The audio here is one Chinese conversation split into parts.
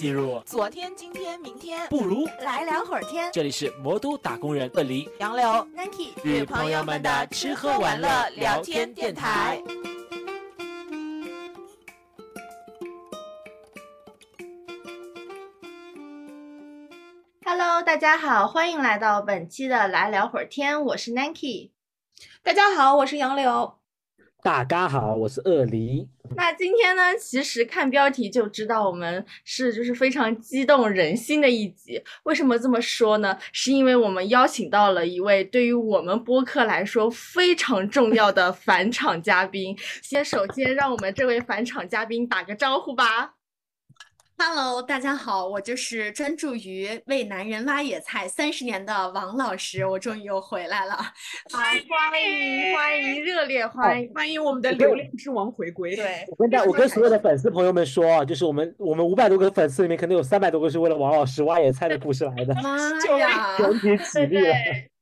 进入昨天、今天、明天，不如来聊会儿天。这里是魔都打工人鳄梨杨柳、Nike 与朋友们的吃喝玩乐聊天电台。Hello，大家好，欢迎来到本期的来聊会儿天，我是 Nike。大家好，我是杨柳。大家好，我是鳄梨。那今天呢，其实看标题就知道我们是就是非常激动人心的一集。为什么这么说呢？是因为我们邀请到了一位对于我们播客来说非常重要的返场嘉宾。先首先让我们这位返场嘉宾打个招呼吧。Hello，大家好，我就是专注于为男人挖野菜三十年的王老师，我终于又回来了。好，欢迎欢迎，热烈欢迎！欢迎我们的流量之王回归。对，我跟大我跟所有的粉丝朋友们说啊，就是我们我们五百多个粉丝里面，可能有三百多个是为了王老师挖野菜的故事来的，妈呀！全体起对立了。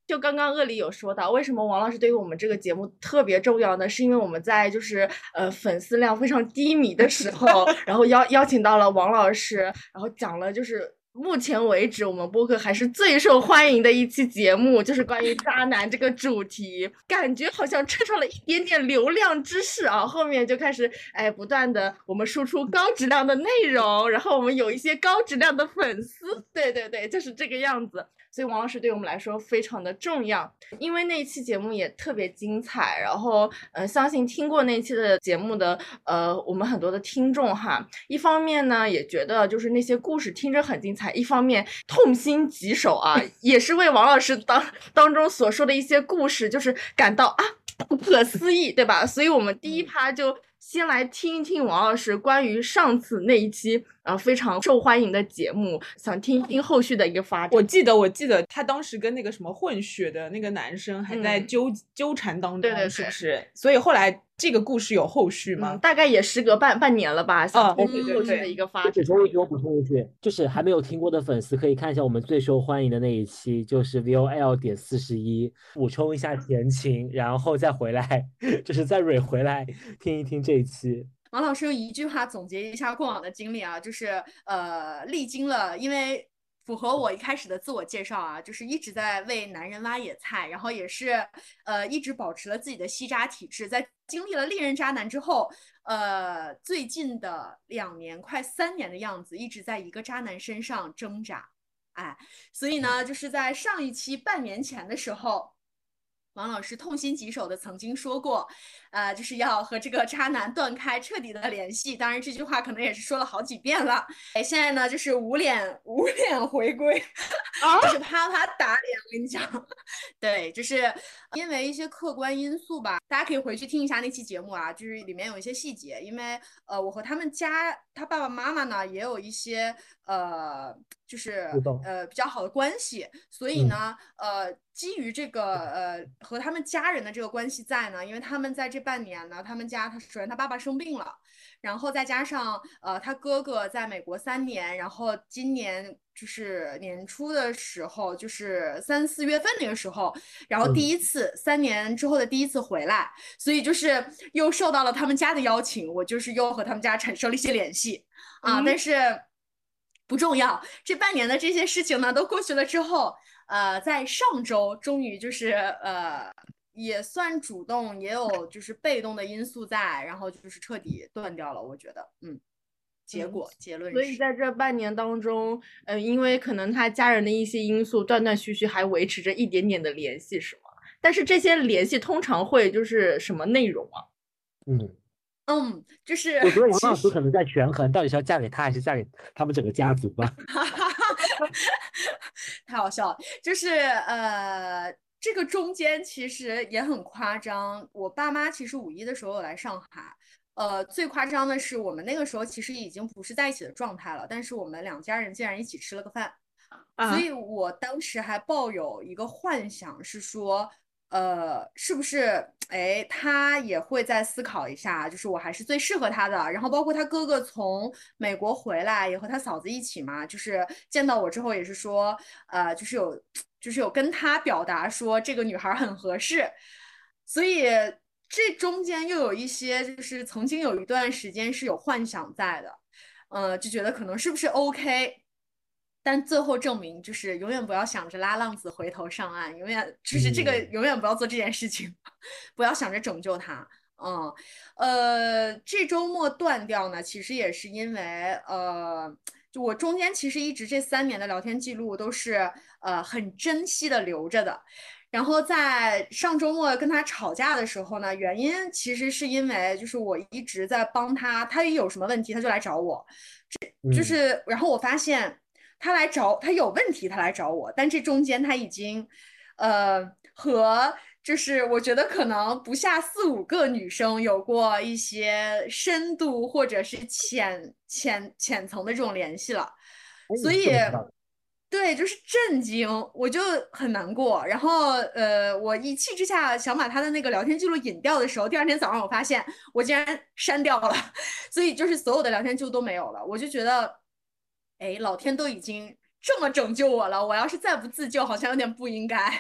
对，就刚刚鳄梨有说到，为什么王老师对于我们这个节目特别重要呢？是因为我们在就是呃粉丝量非常低迷的时候，然后邀邀请到了王老师，然后讲了就是。目前为止，我们播客还是最受欢迎的一期节目，就是关于渣男这个主题，感觉好像蹭上了一点点流量之势啊。后面就开始哎，不断的我们输出高质量的内容，然后我们有一些高质量的粉丝，对对对，就是这个样子。所以王老师对我们来说非常的重要，因为那一期节目也特别精彩。然后，呃，相信听过那期的节目的，呃，我们很多的听众哈，一方面呢也觉得就是那些故事听着很精彩，一方面痛心疾首啊，也是为王老师当当中所说的一些故事，就是感到啊不可思议，对吧？所以我们第一趴就先来听一听王老师关于上次那一期啊、呃、非常受欢迎的节目，想听一听后续的一个发展。我记得，我记得他当时跟那个什么混血的那个男生还在嗯纠、纠缠当中，对对是不是？所以后来这个故事有后续吗？嗯，大概也时隔半半年了吧，想哦听对对对听后续的一个发我展。补充一句，我补充一句，就是还没有听过的粉丝可以看一下我们最受欢迎的那一期，就是 VOL 点四十一，补充一下前情，然后再回来，就是再蕊回来听一听这一期。王老师用一句话总结一下过往的经历啊，就是呃，历经了，因为符合我一开始的自我介绍啊，就是一直在为男人挖野菜，然后也是呃一直保持了自己的吸渣体质，在经历了历任渣男之后，呃，最近的两年快三年的样子，一直在一个渣男身上挣扎，哎，所以呢，就是在上一期半年前的时候。王老师痛心疾首的曾经说过，呃，就是要和这个渣男断开彻底的联系。当然，这句话可能也是说了好几遍了。哎，现在呢，就是捂脸捂脸回归，就是啪啪打脸。我跟你讲，对，就是因为一些客观因素吧，大家可以回去听一下那期节目啊，就是里面有一些细节。因为呃，我和他们家他爸爸妈妈呢也有一些呃，就是呃比较好的关系，所以呢，呃，基于这个呃和他们家人的这个关系在呢，因为他们在这半年呢，他们家他首先他爸爸生病了，然后再加上呃他哥哥在美国三年，然后今年就是年初的时候，就是三四月份那个时候，然后第一次、三年之后的第一次回来，所以就是又受到了他们家的邀请，我就是又和他们家产生了一些联系啊，嗯但是不重要，这半年的这些事情呢都过去了之后。呃，在上周终于就是呃，也算主动，也有就是被动的因素在，然后就是彻底断掉了。我觉得，嗯，结嗯果、结论所以，在这半年当中，呃，因为可能他家人的一些因素，断断续续还维持着一点点的联系，是吗？但是这些联系通常会就是什么内容啊？嗯，嗯，就是我觉得王其实老师可能在权衡，到底是要嫁给他还是嫁给他们整个家族吧。太好笑了，就是呃，这个中间其实也很夸张。我爸妈其实五一的时候有来上海，呃，最夸张的是我们那个时候其实已经不是在一起的状态了，但是我们两家人竟然一起吃了个饭，啊所以我当时还抱有一个幻想，是说。呃，是不是？哎，他也会再思考一下，就是我还是最适合他的。然后包括他哥哥从美国回来，也和他嫂子一起嘛，就是见到我之后也是说，呃，就是有，就是有跟他表达说这个女孩很合适。所以这中间又有一些，就是曾经有一段时间是有幻想在的。呃，就觉得可能是不是 OK，但最后证明就是永远不要想着拉浪子回头上岸，永远就是这个嗯永远不要做这件事情，不要想着拯救他。嗯，呃，这周末断掉呢，其实也是因为呃，就我中间其实一直这三年的聊天记录都是呃很珍惜的留着的。然后在上周末跟他吵架的时候呢，原因其实是因为就是我一直在帮他，他一有什么问题他就来找我，这就嗯是然后我发现他来找他有问题他来找我，但这中间他已经呃和就是我觉得可能不下四五个女生有过一些深度或者是浅浅浅层的这种联系了。哎所以对，就是震惊，我就很难过。然后，呃，我一气之下想把他的那个聊天记录隐掉的时候，第二天早上我发现我竟然 删掉了，所以就是所有的聊天记录都没有了。我就觉得，哎，老天都已经这么拯救我了，我要是再不自救，好像有点不应该。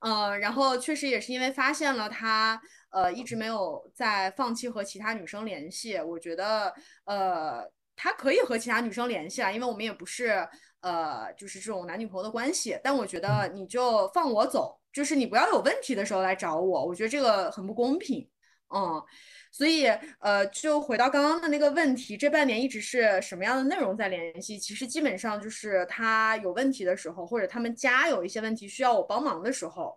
嗯，然后确实也是因为发现了他，呃，一直没有在放弃和其他女生联系。我觉得，呃，他可以和其他女生联系啊，因为我们也不是，呃，就是这种男女朋友的关系。但我觉得你就放我走，就是你不要有问题的时候来找我，我觉得这个很不公平。嗯，所以呃，就回到刚刚的那个问题，这半年一直是什么样的内容在联系？其实基本上就是他有问题的时候，或者他们家有一些问题需要我帮忙的时候，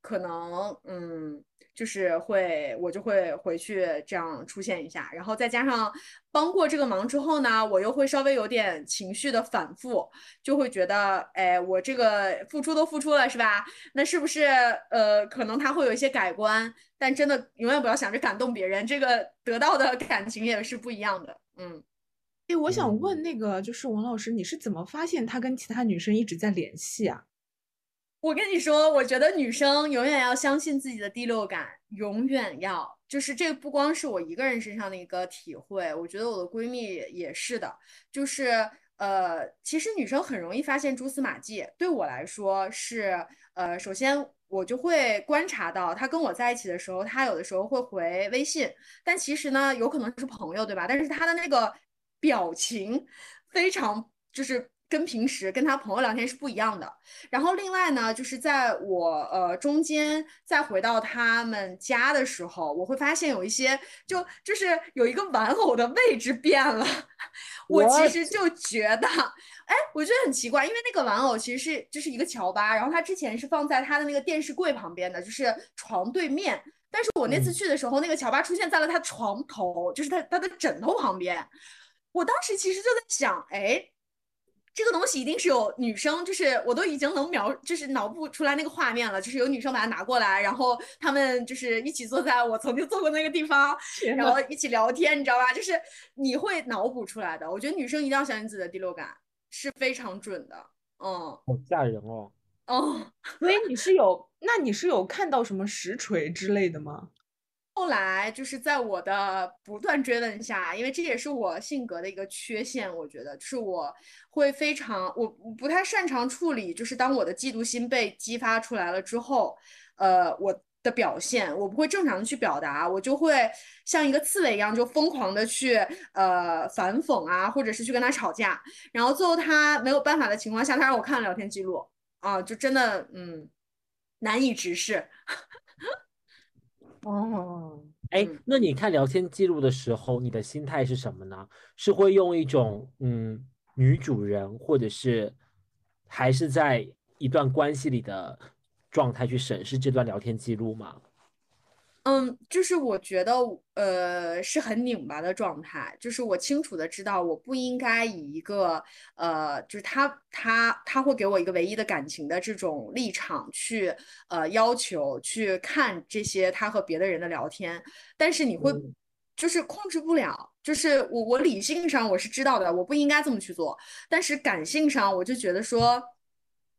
可能嗯，就是会我就会回去这样出现一下，然后再加上帮过这个忙之后呢，我又会稍微有点情绪的反复，就会觉得，哎，我这个付出都付出了是吧？那是不是呃，可能他会有一些改观？但真的永远不要想着感动别人，这个得到的感情也是不一样的。嗯，哎，我想嗯问那个，就是王老师，你是怎么发现他跟其他女生一直在联系啊？我跟你说，我觉得女生永远要相信自己的第六感，永远要。就是这不光是我一个人身上的一个体会，我觉得我的闺蜜也是的。就是呃，其实女生很容易发现蛛丝马迹。对我来说是呃，首先我就会观察到她跟我在一起的时候，她有的时候会回微信，但其实呢，有可能是朋友，对吧？但是她的那个表情非常就是。跟平时跟他朋友聊天是不一样的。然后另外呢，就是在我呃中间再回到他们家的时候，我会发现有一些就就是有一个玩偶的位置变了。我其实就觉得，哎，我觉得很奇怪，因为那个玩偶其实是就是一个乔巴，然后他之前是放在他的那个电视柜旁边的，就是床对面。但是我那次嗯去的时候，那个乔巴出现在了他床头，就是他他的枕头旁边。我当时其实就在想，哎。这个东西一定是有女生，就是我都已经能描，就是脑补出来那个画面了，就是有女生把它拿过来，然后他们就是一起坐在我曾经坐过那个地方，然后一起聊天，你知道吧？就是你会脑补出来的。我觉得女生一定要相信自己的第六感，是非常准的。嗯好吓人哦！哦，所以你是有，那你是有看到什么实锤之类的吗？后来就是在我的不断追问下，因为这也是我性格的一个缺陷，我觉得就是我会非常，我不太擅长处理，就是当我的嫉妒心被激发出来了之后，呃，我的表现我不会正常的去表达，我就会像一个刺猬一样，就疯狂的去呃反讽啊，或者是去跟他吵架，然后最后他没有办法的情况下，他让我看了聊天记录啊，就真的嗯难以直视。哦，哎嗯，那你看聊天记录的时候，你的心态是什么呢？是会用一种嗯女主人，或者是还是在一段关系里的状态去审视这段聊天记录吗？嗯，就是我觉得，呃，是很拧巴的状态。就是我清楚的知道，我不应该以一个，呃，就是他他他会给我一个唯一的感情的这种立场去，呃，要求去看这些他和别的人的聊天，但是你会嗯就是控制不了。就是我我理性上我是知道的，我不应该这么去做，但是感性上我就觉得说，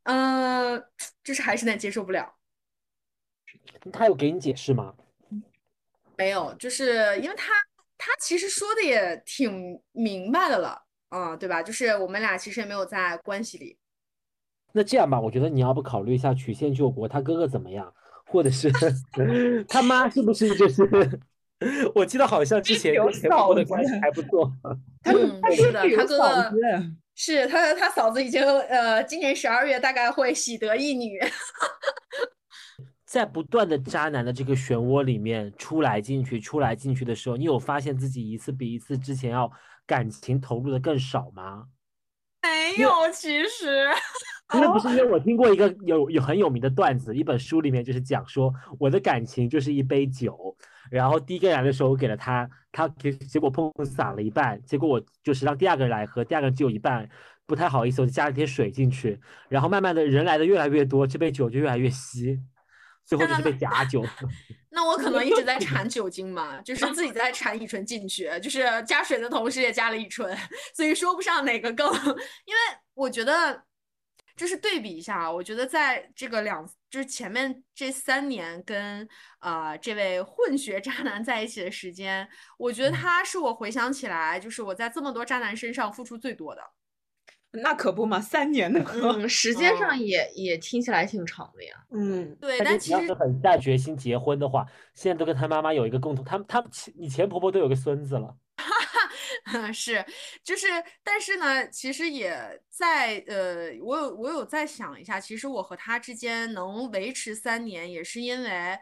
嗯、就是还是有点接受不了。他有给你解释吗？没有，就是因为他他其实说的也挺明白的了，啊、对吧？就是我们俩其实也没有在关系里。那这样吧，我觉得你要不考虑一下曲线救国，他哥哥怎么样，或者是 他妈是不是就是 我记得好像之前有跟前夫的关系还不错。他，是的，他哥嫂哥是他他嫂子已经呃，今年十二月大概会喜得一女。在不断的渣男的这个漩涡里面出来进去、出来进去的时候，你有发现自己一次比一次之前要感情投入的更少吗？没有，其实。因为不是 因为我听过一个有有很有名的段子，一本书里面就是讲说我的感情就是一杯酒，然后第一个人来的时候我给了他，他结结果砰洒了一半，结果我就是让第二个人来喝，第二个人只有一半，不太好意思，我就加了点水进去，然后慢慢的人来的越来越多，这杯酒就越来越稀，最后就是被假酒。那我可能一直在 产酒精嘛，就是自己在产乙醇进去，就是加水的同时也加了乙醇，所以说不上哪个更，因为我觉得就是对比一下啊，我觉得在这个两就是前面这三年跟呃这位混血渣男在一起的时间，我觉得他是我回想起来就是我在这么多渣男身上付出最多的。那可不嘛，三年呢。嗯，时间上嗯也也听起来挺长的呀。嗯，对，但但其实是你要是很下决心结婚的话，现在都跟他妈妈有一个共同，他们他们前你前婆婆都有个孙子了。哈 哈是，就是，但是呢，其实也在呃，我有我有在想一下，其实我和他之间能维持三年，也是因为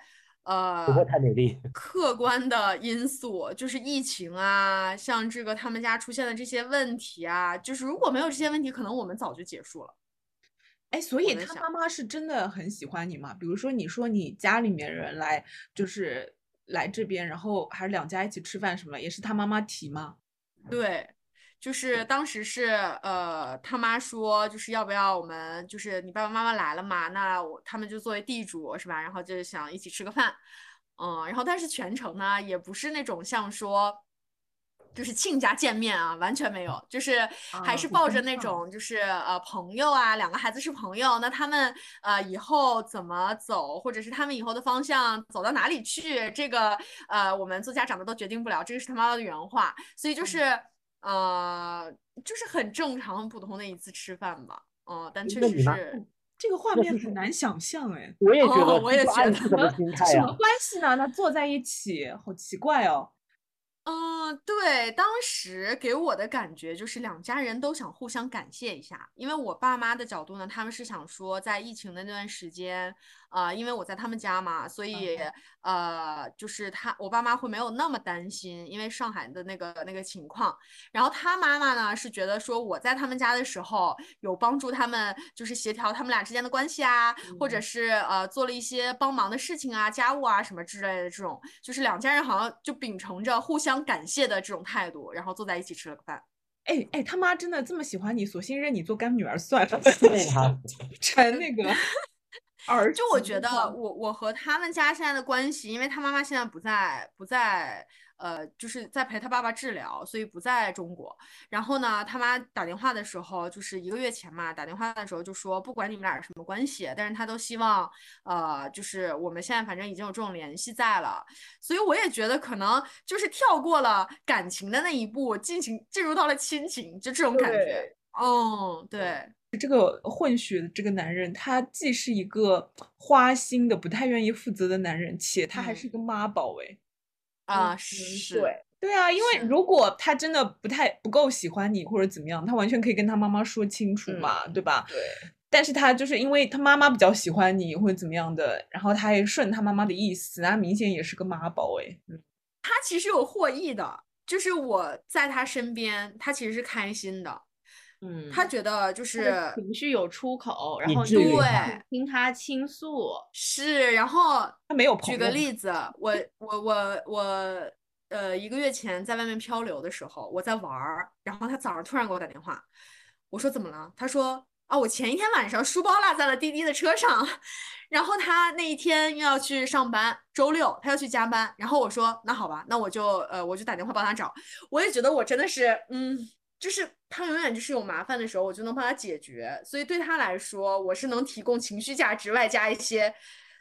呃婆婆太美丽，客观的因素，就是疫情啊，像这个他们家出现的这些问题啊，就是如果没有这些问题，可能我们早就结束了。哎，所以他妈妈是真的很喜欢你吗？比如说，你说你家里面人来，就是来这边，然后还是两家一起吃饭什么，也是他妈妈提吗？对，就是当时是呃，他妈说就是要不要我们就是你爸爸妈妈来了嘛，那我他们就作为地主是吧？然后就想一起吃个饭，嗯，然后但是全程呢也不是那种像说。就是亲家见面啊，完全没有，就是还是抱着那种就是呃朋友啊，两个孩子是朋友，那他们呃以后怎么走，或者是他们以后的方向走到哪里去，这个呃我们做家长的都决定不了，这个是他妈妈的原话，所以就是呃就是很正常、很普通的一次吃饭吧，嗯，但确实是。这个画面很难想象哎，我也觉哦得，这我也觉得 什么关系呢？那坐在一起，好奇怪哦。嗯，对，当时给我的感觉就是两家人都想互相感谢一下，因为我爸妈的角度呢，他们是想说，在疫情的那段时间，呃，因为我在他们家嘛，所以呃，就是他我爸妈会没有那么担心，因为上海的那个那个情况。然后他妈妈呢是觉得说我在他们家的时候有帮助他们，就是协调他们俩之间的关系啊，或者是呃做了一些帮忙的事情啊、家务啊什么之类的这种，就是两家人好像就秉承着互相感谢的这种态度，然后坐在一起吃了个饭。哎哎，他妈真的这么喜欢你，索性认你做干女儿算了，对他成那个儿就我觉得我我和他们家现在的关系，因为他妈妈现在不在不在呃，就是在陪他爸爸治疗，所以不在中国。然后呢，他妈打电话的时候，就是一个月前嘛，打电话的时候就说，不管你们俩是什么关系，但是他都希望呃，就是我们现在反正已经有这种联系在了，所以我也觉得可能就是跳过了感情的那一步，进行进入到了亲情，就这种感觉对。嗯，对。这个混血的这个男人，他既是一个花心的、不太愿意负责的男人，且他还嗯是一个妈宝哎。啊、嗯是，对对啊，因为如果他真的不太不够喜欢你或者怎么样，他完全可以跟他妈妈说清楚嗯嘛，对吧？对。但是他就是因为他妈妈比较喜欢你或者怎么样的，然后他也顺他妈妈的意思，那明显也是个妈宝哎。他其实有获益的，就是我在他身边，他其实是开心的，嗯，他觉得就是情绪有出口，然后你对听他倾诉。是，然后他没有朋举个例子，我我我我呃一个月前在外面漂流的时候，我在玩儿，然后他早上突然给我打电话，我说怎么了？他说啊，我前一天晚上书包落在了滴滴的车上，然后他那一天又要去上班，周六他要去加班，然后我说那好吧，那我就呃我就打电话帮他找，我也觉得我真的是嗯。就是他永远就是有麻烦的时候，我就能帮他解决，所以对他来说，我是能提供情绪价值外加一些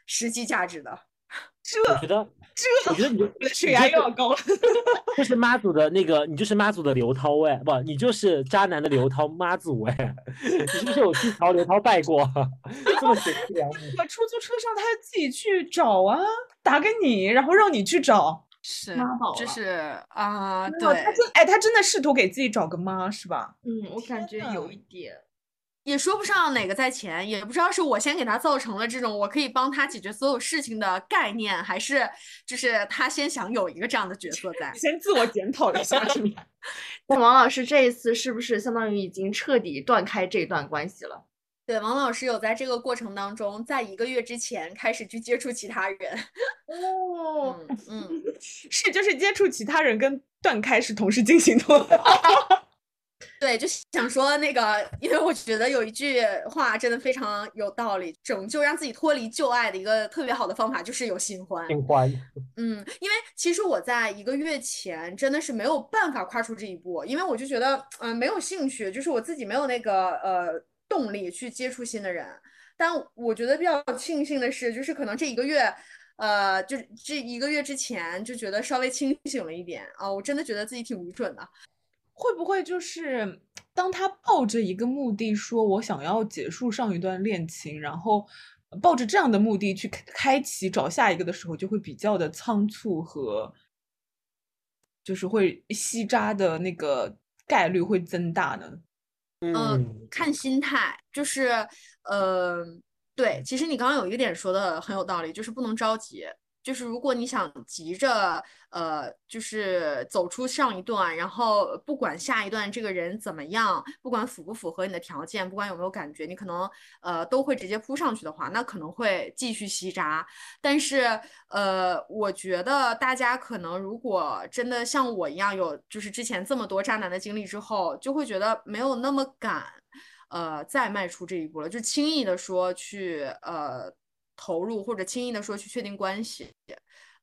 实际价值的。我觉得，这我觉得你的血压又要高了。就是妈祖的那个，你就是妈祖的刘涛哎，不，你就是渣男的刘涛妈祖哎，你是不是有去朝刘涛拜过？这么贤妻良母，我出租车上他自己去找啊，打给你，然后让你去找。是妈宝，就是啊，对，他真哎，他真的试图给自己找个妈是吧？嗯，我感觉有一点。也说不上哪个在前，也不知道是我先给他造成了这种我可以帮他解决所有事情的概念，还是就是他先想有一个这样的角色在。先自我检讨一下是吧？那王老师这一次是不是相当于已经彻底断开这段关系了？对，王老师有在这个过程当中，在一个月之前开始去接触其他人。哦，嗯嗯，是就是接触其他人跟断开是同时进行的。对，就想说那个，因为我觉得有一句话真的非常有道理，拯救让自己脱离旧爱的一个特别好的方法就是有新欢。新欢，嗯，因为其实我在一个月前真的是没有办法跨出这一步，因为我就觉得，嗯、没有兴趣，就是我自己没有那个呃动力去接触新的人。但我觉得比较庆幸的是，就是可能这一个月，呃，就这一个月之前就觉得稍微清醒了一点啊，我真的觉得自己挺愚蠢的。会不会就是当他抱着一个目的说，我想要结束上一段恋情，然后抱着这样的目的去开开启找下一个的时候，就会比较的仓促和，就是会吸渣的那个概率会增大呢？嗯嗯，看心态，就是，呃，对，其实你刚刚有一个点说的很有道理，就是不能着急。就是如果你想急着，呃，就是走出上一段，然后不管下一段这个人怎么样，不管符不符合你的条件，不管有没有感觉，你可能呃都会直接扑上去的话，那可能会继续吸渣。但是，呃，我觉得大家可能如果真的像我一样有就是之前这么多渣男的经历之后，就会觉得没有那么敢，呃，再迈出这一步了，就轻易的说去呃投入或者轻易的说去确定关系。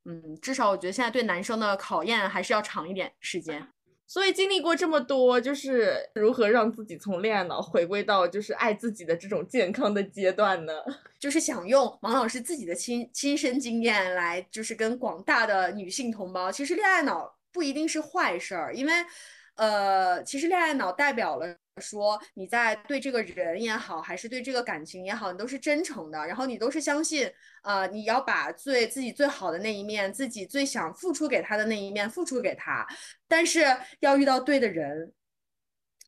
嗯，至少我觉得现在对男生的考验还是要长一点时间。所以经历过这么多，就是如何让自己从恋爱脑回归到就是爱自己的这种健康的阶段呢？就是想用王老师自己的亲亲身经验来，就是跟广大的女性同胞，其实恋爱脑不一定是坏事儿，因为，呃，其实恋爱脑代表了说你在对这个人也好，还是对这个感情也好，你都是真诚的，然后你都是相信，呃，你要把最自己最好的那一面，自己最想付出给他的那一面付出给他，但是要遇到对的人，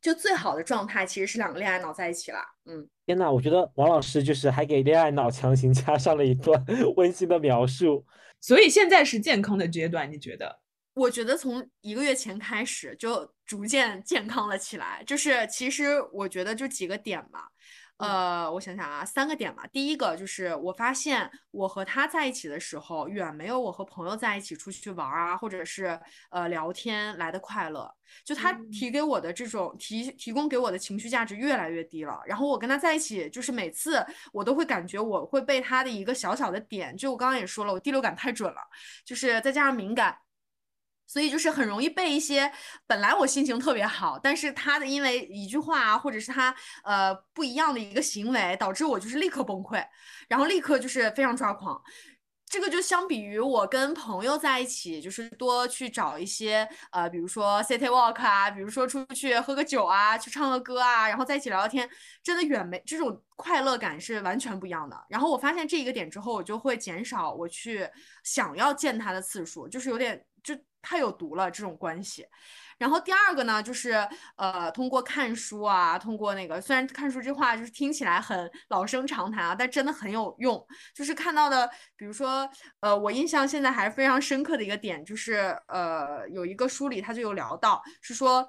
就最好的状态其实是两个恋爱脑在一起了，嗯。天呐，我觉得王老师就是还给恋爱脑强行 加上了一段温馨的描述。所以现在是健康的阶段，你觉得？我觉得从一个月前开始就逐渐健康了起来，就是其实我觉得就几个点吧，呃，我想想啊，三个点吧。第一个就是我发现我和他在一起的时候，远没有我和朋友在一起出去玩啊，或者是呃聊天来的快乐。就他提给我的这种提提供给我的情绪价值越来越低了，然后我跟他在一起，就是每次我都会感觉我会被他的一个小小的点，就我刚刚也说了，我第六感太准了，就是再加上敏感。所以就是很容易被一些本来我心情特别好，但是他的因为一句话，或者是他呃不一样的一个行为，导致我就是立刻崩溃，然后立刻就是非常抓狂。这个就相比于我跟朋友在一起，就是多去找一些呃，比如说 city walk 啊，比如说出去喝个酒啊，去唱个歌啊，然后在一起聊聊天，真的远没这种快乐感是完全不一样的。然后我发现这一个点之后，我就会减少我去想要见他的次数，就是有点太有毒了这种关系。然后第二个呢，就是呃，通过看书啊，通过那个，虽然看书这话就是听起来很老生常谈啊，但真的很有用。就是看到的，比如说，呃，我印象现在还是非常深刻的一个点，就是呃，有一个书里他就有聊到，是说。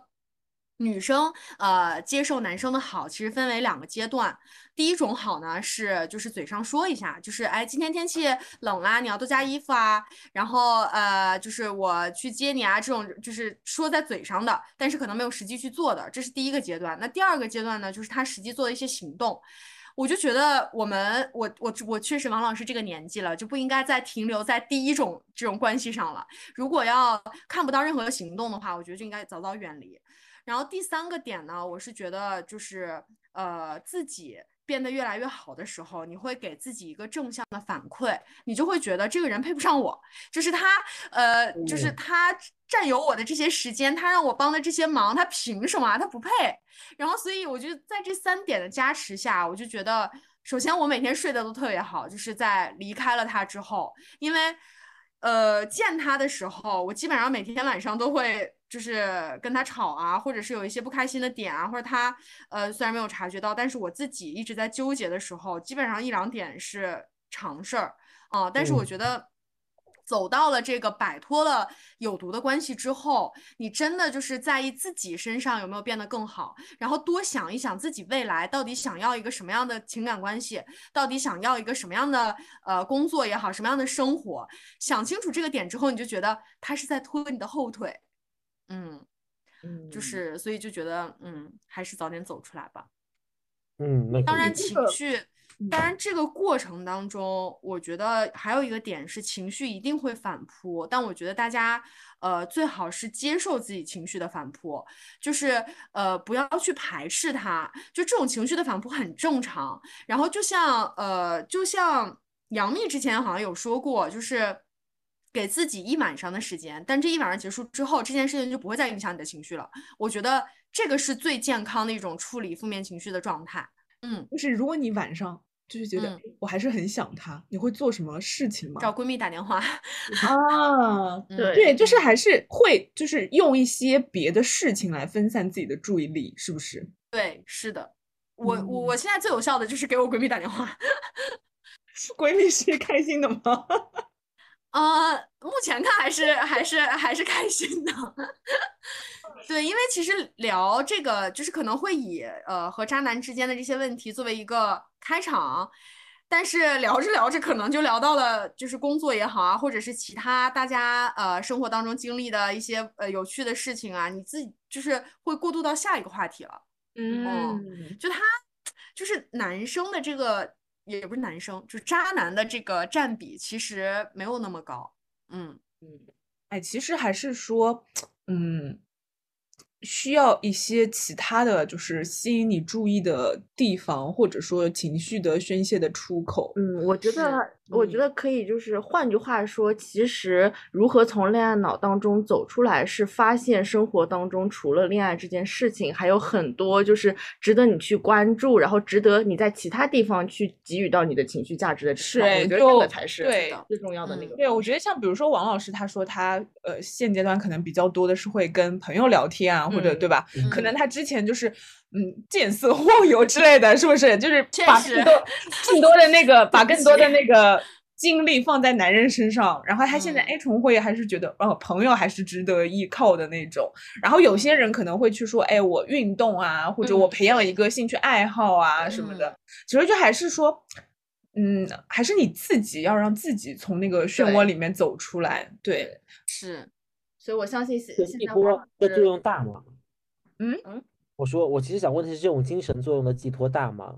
女生呃接受男生的好，其实分为两个阶段。第一种好呢是就是嘴上说一下，就是哎今天天气冷啦，你要多加衣服啊。然后呃就是我去接你啊，这种就是说在嘴上的，但是可能没有实际去做的，这是第一个阶段。那第二个阶段呢，就是他实际做的一些行动。我就觉得我们我我我确实王老师这个年纪了，就不应该再停留在第一种这种关系上了。如果要看不到任何行动的话，我觉得就应该早早远离。然后第三个点呢，我是觉得就是呃自己变得越来越好的时候，你会给自己一个正向的反馈，你就会觉得这个人配不上我，就是他呃就是他占有我的这些时间，他让我帮的这些忙，他凭什么啊？他不配。然后所以我觉得在这三点的加持下，我就觉得首先我每天睡得都特别好，就是在离开了他之后，因为。呃见他的时候，我基本上每天晚上都会就是跟他吵啊，或者是有一些不开心的点啊，或者他呃虽然没有察觉到，但是我自己一直在纠结的时候，基本上一两点是常事儿啊。但是我嗯觉得。走到了这个摆脱了有毒的关系之后，你真的就是在意自己身上有没有变得更好，然后多想一想自己未来到底想要一个什么样的情感关系，到底想要一个什么样的呃工作也好，什么样的生活，想清楚这个点之后，你就觉得他是在拖你的后腿，嗯，嗯就是所以就觉得嗯，还是早点走出来吧。嗯，那当然，情绪，当然这个过程当中，我觉得还有一个点是情绪一定会反扑，但我觉得大家呃最好是接受自己情绪的反扑，就是呃不要去排斥它，就这种情绪的反扑很正常。然后就像呃就像杨幂之前好像有说过，就是。给自己一晚上的时间，但这一晚上结束之后，这件事情就不会再影响你的情绪了。我觉得这个是最健康的一种处理负面情绪的状态。嗯，就是如果你晚上就是觉得、嗯我还是很想他，你会做什么事情吗？找闺蜜打电话。啊，嗯对对，就是还是会就是用一些别的事情来分散自己的注意力，是不是？对，是的，我我嗯我现在最有效的就是给我闺蜜打电话。闺蜜是开心的吗？呃，目前看还是还是还是开心的。对，因为其实聊这个就是可能会以呃和渣男之间的这些问题作为一个开场，但是聊着聊着可能就聊到了就是工作也好啊，或者是其他大家呃生活当中经历的一些呃有趣的事情啊，你自己就是会过渡到下一个话题了。嗯，就他就是男生的这个，也不是男生，就是渣男的这个占比其实没有那么高。嗯嗯，哎，其实还是说，嗯，需要一些其他的就是吸引你注意的地方，或者说情绪的宣泄的出口。嗯，我觉得，我觉嗯得可以，就是换句话说，其实如何从恋爱脑当中走出来，是发现生活当中除了恋爱这件事情，还有很多就是值得你去关注，然后值得你在其他地方去给予到你的情绪价值的地是方。我觉得这个才是对最重要的那嗯个。对，我觉得像比如说王老师，他说他呃现阶段可能比较多的是会跟朋友聊天啊，或者对吧？可能嗯他之前就是嗯见色忘友之类的，是不是？就是把更多更多的那个 把更多的那个精力放在男人身上，然后他现在嗯哎重会还是觉得哦朋友还是值得依靠的那种。然后有些人可能会去说，哎我运动啊，或者我嗯培养一个兴趣爱好啊什么的。其实就还是说。嗯，还是你自己要让自己从那个漩涡里面走出来。对，是，所以我相信现在的作用大吗？嗯嗯，我说我其实想问的是，这种精神作用的寄托大吗？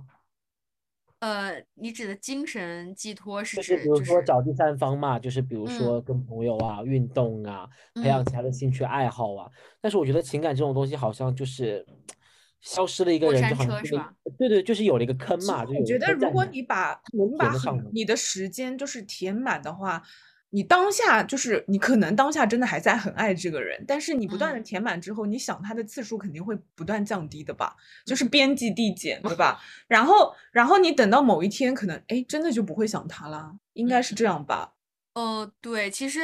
呃，你指的精神寄托是就是比如说找第三方嘛，就是比如嗯说跟朋友啊、运动啊、培养嗯其他的兴趣爱好啊。但是我觉得情感这种东西好像就是消失了一个人，就好像这个车是吧对对，就是有了一个坑嘛。我觉得，如果你把能把你的时间就是填满的话，你当下就是你可能当下真的还在很爱这个人，但是你不断的嗯填满之后，你想他的次数肯定会不断降低的吧，就是边际递减，对吧？然后，然后你等到某一天，可能哎，真的就不会想他了，应该是这样吧？呃，对，其实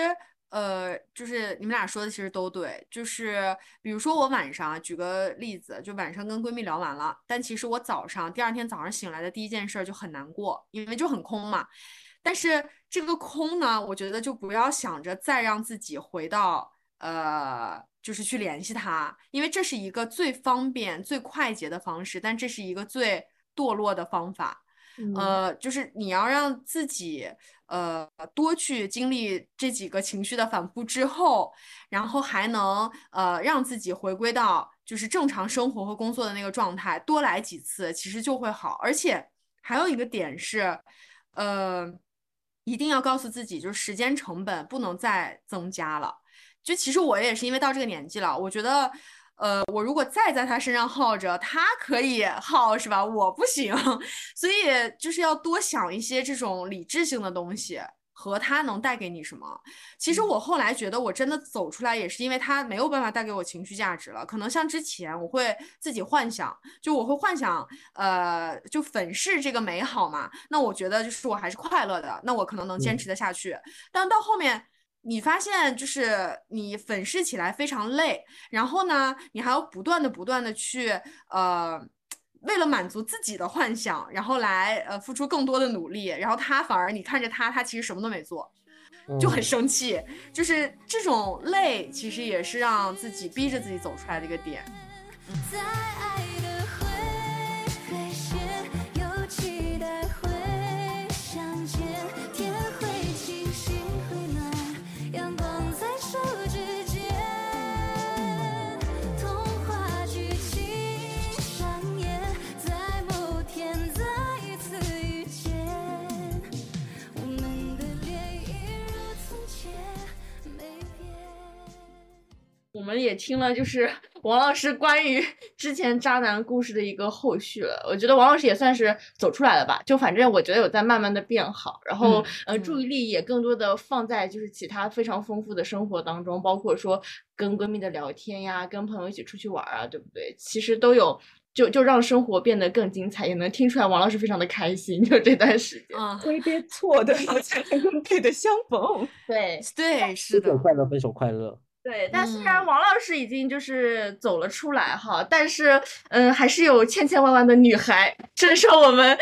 呃，就是你们俩说的其实都对，就是比如说我晚上啊举个例子，就晚上跟闺蜜聊完了，但其实我早上第二天早上醒来的第一件事儿就很难过，因为就很空嘛。但是这个空呢，我觉得就不要想着再让自己回到呃，就是去联系他，因为这是一个最方便、最快捷的方式，但这是一个最堕落的方法。嗯呃，就是你要让自己呃多去经历这几个情绪的反复之后，然后还能呃让自己回归到就是正常生活和工作的那个状态，多来几次其实就会好。而且还有一个点是，呃，一定要告诉自己，就是时间成本不能再增加了。就其实我也是因为到这个年纪了，我觉得。呃，我如果再在他身上耗着，他可以耗是吧？我不行，所以就是要多想一些这种理智性的东西和他能带给你什么。其实我后来觉得我真的走出来，也是因为他没有办法带给我情绪价值了。可能像之前我会自己幻想，就我会幻想，呃，就粉饰这个美好嘛。那我觉得就是我还是快乐的，那我可能能坚持得下去。但到后面。你发现就是你粉饰起来非常累，然后呢，你还要不断的不断的去呃，为了满足自己的幻想，然后来呃付出更多的努力，然后他反而你看着他，他其实什么都没做，就很嗯生气。就是这种累，其实也是让自己逼着自己走出来的一个点。在们也听了，就是 王老师关于 之前渣男故事的一个后续了。我觉得王老师也算是走出来了吧，就反正我觉得有在慢慢的变好，然后、嗯呃注意力也更多的放在就是其他非常丰富的生活当中，包括说跟闺蜜的聊天呀，跟朋友一起出去玩啊，对不对？其实都有。就就让生活变得更精彩，也能听出来王老师非常的开心，就这段时间。啊，挥别错的，才能跟对的相逢。对，对，是的分手，快乐，分手快乐。对，但虽然嗯。王老师已经就是走了出来哈，但是嗯，还是有千千万万的女孩承受我们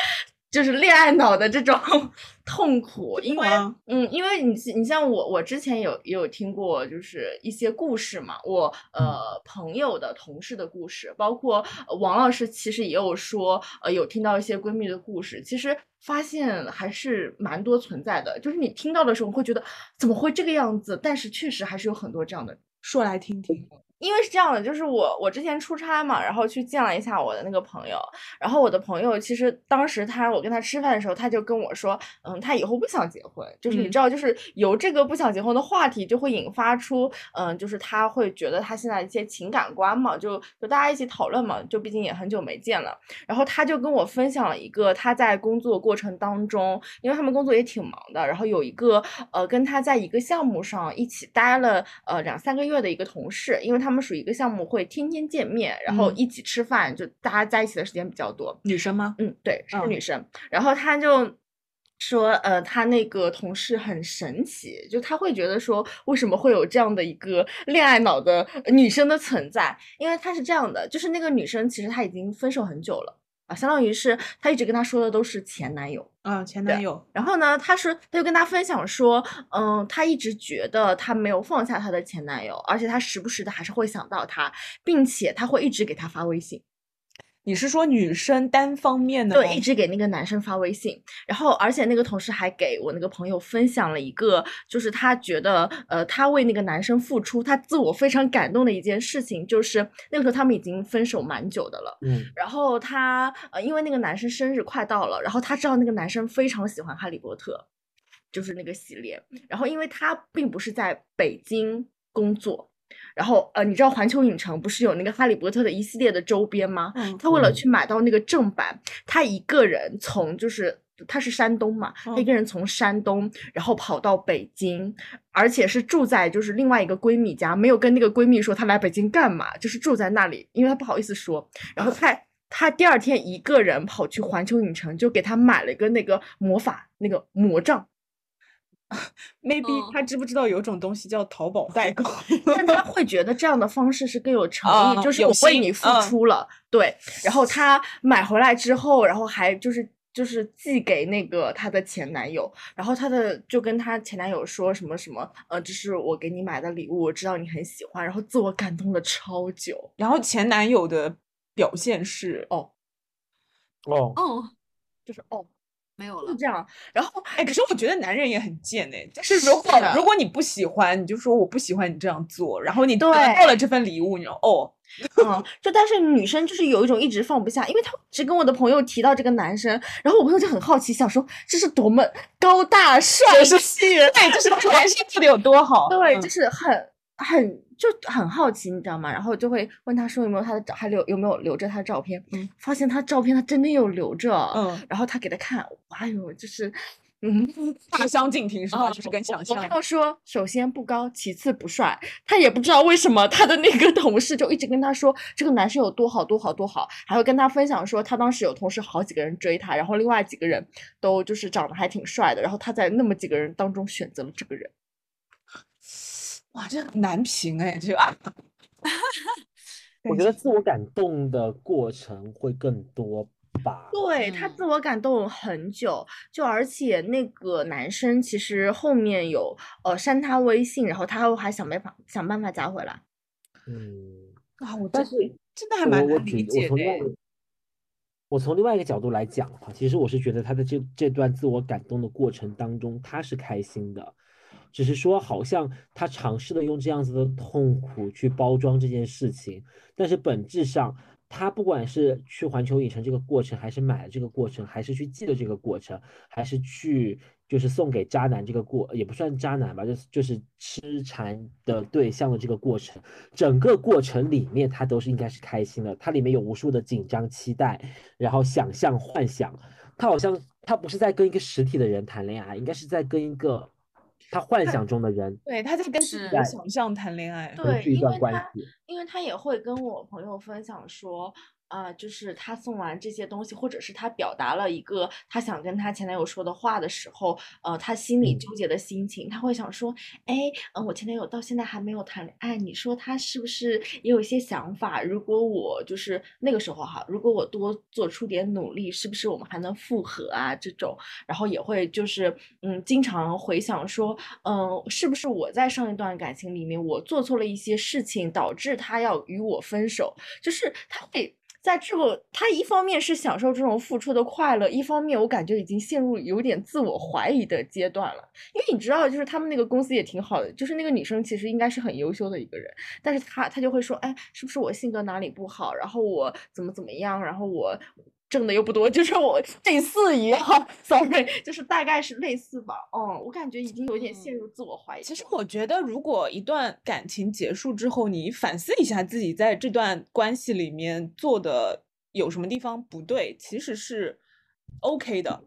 就是恋爱脑的这种 痛苦，因为嗯，因为你你像我，我之前有也有听过就是一些故事嘛，我呃朋友的同事的故事，包括呃王老师其实也有说呃有听到一些闺蜜的故事，其实发现还是蛮多存在的，就是你听到的时候会觉得怎么会这个样子，但是确实还是有很多这样的说来听听。因为是这样的，就是我我之前出差嘛，然后去见了一下我的那个朋友，然后我的朋友其实当时他我跟他吃饭的时候，他就跟我说，嗯，他以后不想结婚，就是你嗯。知道，就是由这个不想结婚的话题就会引发出，嗯，就是他会觉得他现在一些情感观嘛，就就大家一起讨论嘛，就毕竟也很久没见了，然后他就跟我分享了一个他在工作过程当中，因为他们工作也挺忙的，然后有一个呃跟他在一个项目上一起待了呃两三个月的一个同事，因为他们属于一个项目会天天见面，然后嗯一起吃饭，就大家在一起的时间比较多。女生吗？嗯，对，是嗯女生。然后他就说，呃，他那个同事很神奇，就他会觉得说，为什么会有这样的一个恋爱脑的呃女生的存在？因为他是这样的，就是那个女生其实她已经分手很久了啊，相当于是她一直跟他说的都是前男友。啊，前男友。然后呢，他说，他就跟他分享说，嗯，他一直觉得他没有放下他的前男友，而且他时不时的还是会想到他，并且他会一直给他发微信。你是说女生单方面的？对，一直给那个男生发微信，然后而且那个同事还给我那个朋友分享了一个，就是他觉得呃他为那个男生付出，他自我非常感动的一件事情，就是那个时候他们已经分手蛮久的了。嗯，然后他呃，因为那个男生生日快到了，然后他知道那个男生非常喜欢哈利波特，就是那个系列。然后因为他并不是在北京工作，然后呃，你知道环球影城不是有那个哈利波特的一系列的周边吗？嗯他为了嗯去买到那个正版，他一个人从就是。他是山东嘛，他一嗯个人从山东，然后跑到北京，而且是住在就是另外一个闺蜜家，没有跟那个闺蜜说她来北京干嘛，就是住在那里，因为她不好意思说。然后他他第二天一个人跑去环球影城，就给他买了一个那个魔法那个魔杖，maybe 嗯他知不知道有种东西叫淘宝代购？但他会觉得这样的方式是更有诚意，啊就是我为你付嗯出了，对。然后他买回来之后，然后还就是就是寄给那个她的前男友，然后她的就跟她前男友说什么什么，呃，这是我给你买的礼物，我知道你很喜欢，然后自我感动了超久。然后前男友的表现是哦，哦，哦，就是哦，没有了。是这样。然后哎，可是我觉得男人也很贱哎，就是是如果的如果你不喜欢，你就说我不喜欢你这样做，然后你得对到了这份礼物，你说哦，嗯，就但是女生就是有一种一直放不下，因为她只跟我的朋友提到这个男生，然后我朋友就很好奇，想说这是多么高大帅是气人，对，就是这个男生到底有多好，对，嗯就是很很就很好奇，你知道吗？然后就会问他说有没有他的照，还留有没有留着他的照片？嗯，发现他照片他真的有留着，嗯，然后他给他看，哎呦，就是。嗯，大相径庭是吧？啊就是跟想我象朋友说，首先不高，其次不帅，他也不知道为什么他的那个同事就一直跟他说这个男生有多好多好多好，还会跟他分享说他当时有同事好几个人追他，然后另外几个人都就是长得还挺帅的，然后他在那么几个人当中选择了这个人。哇，这很难评哎，这个啊，我觉得自我感动的过程会更多吧。对他嗯自我感动很久，就而且那个男生其实后面有呃删他微信，然后他还想办法想办法加回来。嗯，啊，我但是真真的还蛮我我难理解的哎。从另外一个我从另外一个角度来讲的话，其实我是觉得他的这这段自我感动的过程当中，他是开心的，只是说好像他尝试的用这样子的痛苦去包装这件事情，但是本质上，他不管是去环球影城这个过程，还是买了这个过程，还是去记了这个过程，还是去就是送给渣男这个过，也不算渣男吧，就是就是痴缠的对象的这个过程，整个过程里面他都是应该是开心的，它里面有无数的紧张、期待，然后想象、幻想，他好像他不是在跟一个实体的人谈恋爱，应该是在跟一个他幻想中的人对，他在跟自己的想象谈恋爱。对，因为他关系。因为他也会跟我朋友分享说，啊、就是他送完这些东西，或者是他表达了一个他想跟他前男友说的话的时候，呃，他心里嗯纠结的心情，他会想说，哎，嗯、我前男友到现在还没有谈恋爱，你说他是不是也有一些想法？如果我就是那个时候哈，如果我多做出点努力，是不是我们还能复合啊？这种，然后也会就是嗯，经常回想说，嗯，是不是我在上一段感情里面我做错了一些事情，导致他要与我分手？就是他会在这个，他一方面是享受这种付出的快乐，一方面我感觉已经陷入有点自我怀疑的阶段了。因为你知道，就是他们那个公司也挺好的，就是那个女生其实应该是很优秀的一个人，但是她她就会说，哎，是不是我性格哪里不好，然后我怎么怎么样，然后我。挣的又不多，就是 我类似于哈，sorry，就是大概是类似吧。嗯，我感觉已经有点陷入自我怀疑。其实我觉得，如果一段感情结束之后，你反思一下自己在这段关系里面做的有什么地方不对，其实是 OK 的。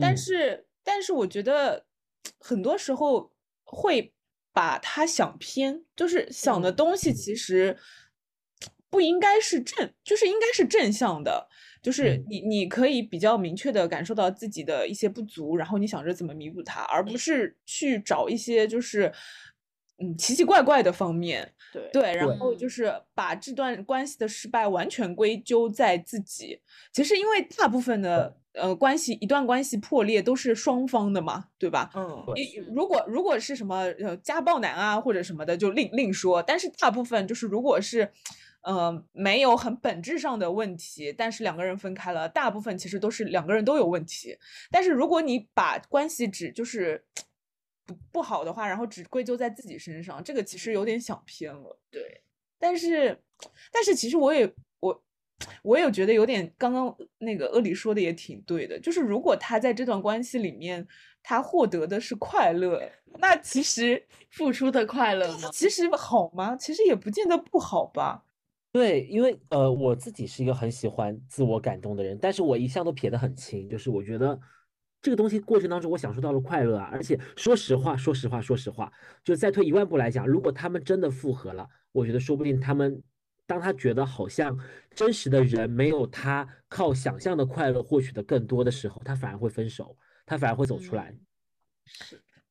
但嗯是，但是我觉得很多时候会把它想偏，就是想的嗯东西其实不应该是正，就是应该是正向的。就是嗯你，你可以比较明确的感受到自己的一些不足，然后你想着怎么弥补它，而不是去找一些就是嗯奇奇怪怪的方面。对对，然后就是把这段关系的失败完全归咎在自己。其实因为大部分的呃关系，一段关系破裂都是双方的嘛，对吧？嗯，你如果如果是什么呃家暴男啊或者什么的，就另另说。但是大部分就是如果是，呃，没有很本质上的问题，但是两个人分开了，大部分其实都是两个人都有问题。但是如果你把关系只就是不不好的话，然后只归咎在自己身上，这个其实有点想偏了。对，但是，但是其实我也我我也有觉得有点，刚刚那个阿里说的也挺对的，就是如果他在这段关系里面，他获得的是快乐，那其实付出的快乐吗？其实好吗？其实也不见得不好吧。对，因为呃，我自己是一个很喜欢自我感动的人，但是我一向都撇得很清，就是我觉得这个东西过程当中我享受到了快乐啊，而且说实话，说实话，说实话，就再退一万步来讲，如果他们真的复合了，我觉得说不定他们当他觉得好像真实的人没有他靠想象的快乐获取的更多的时候，他反而会分手，他反而会走出来。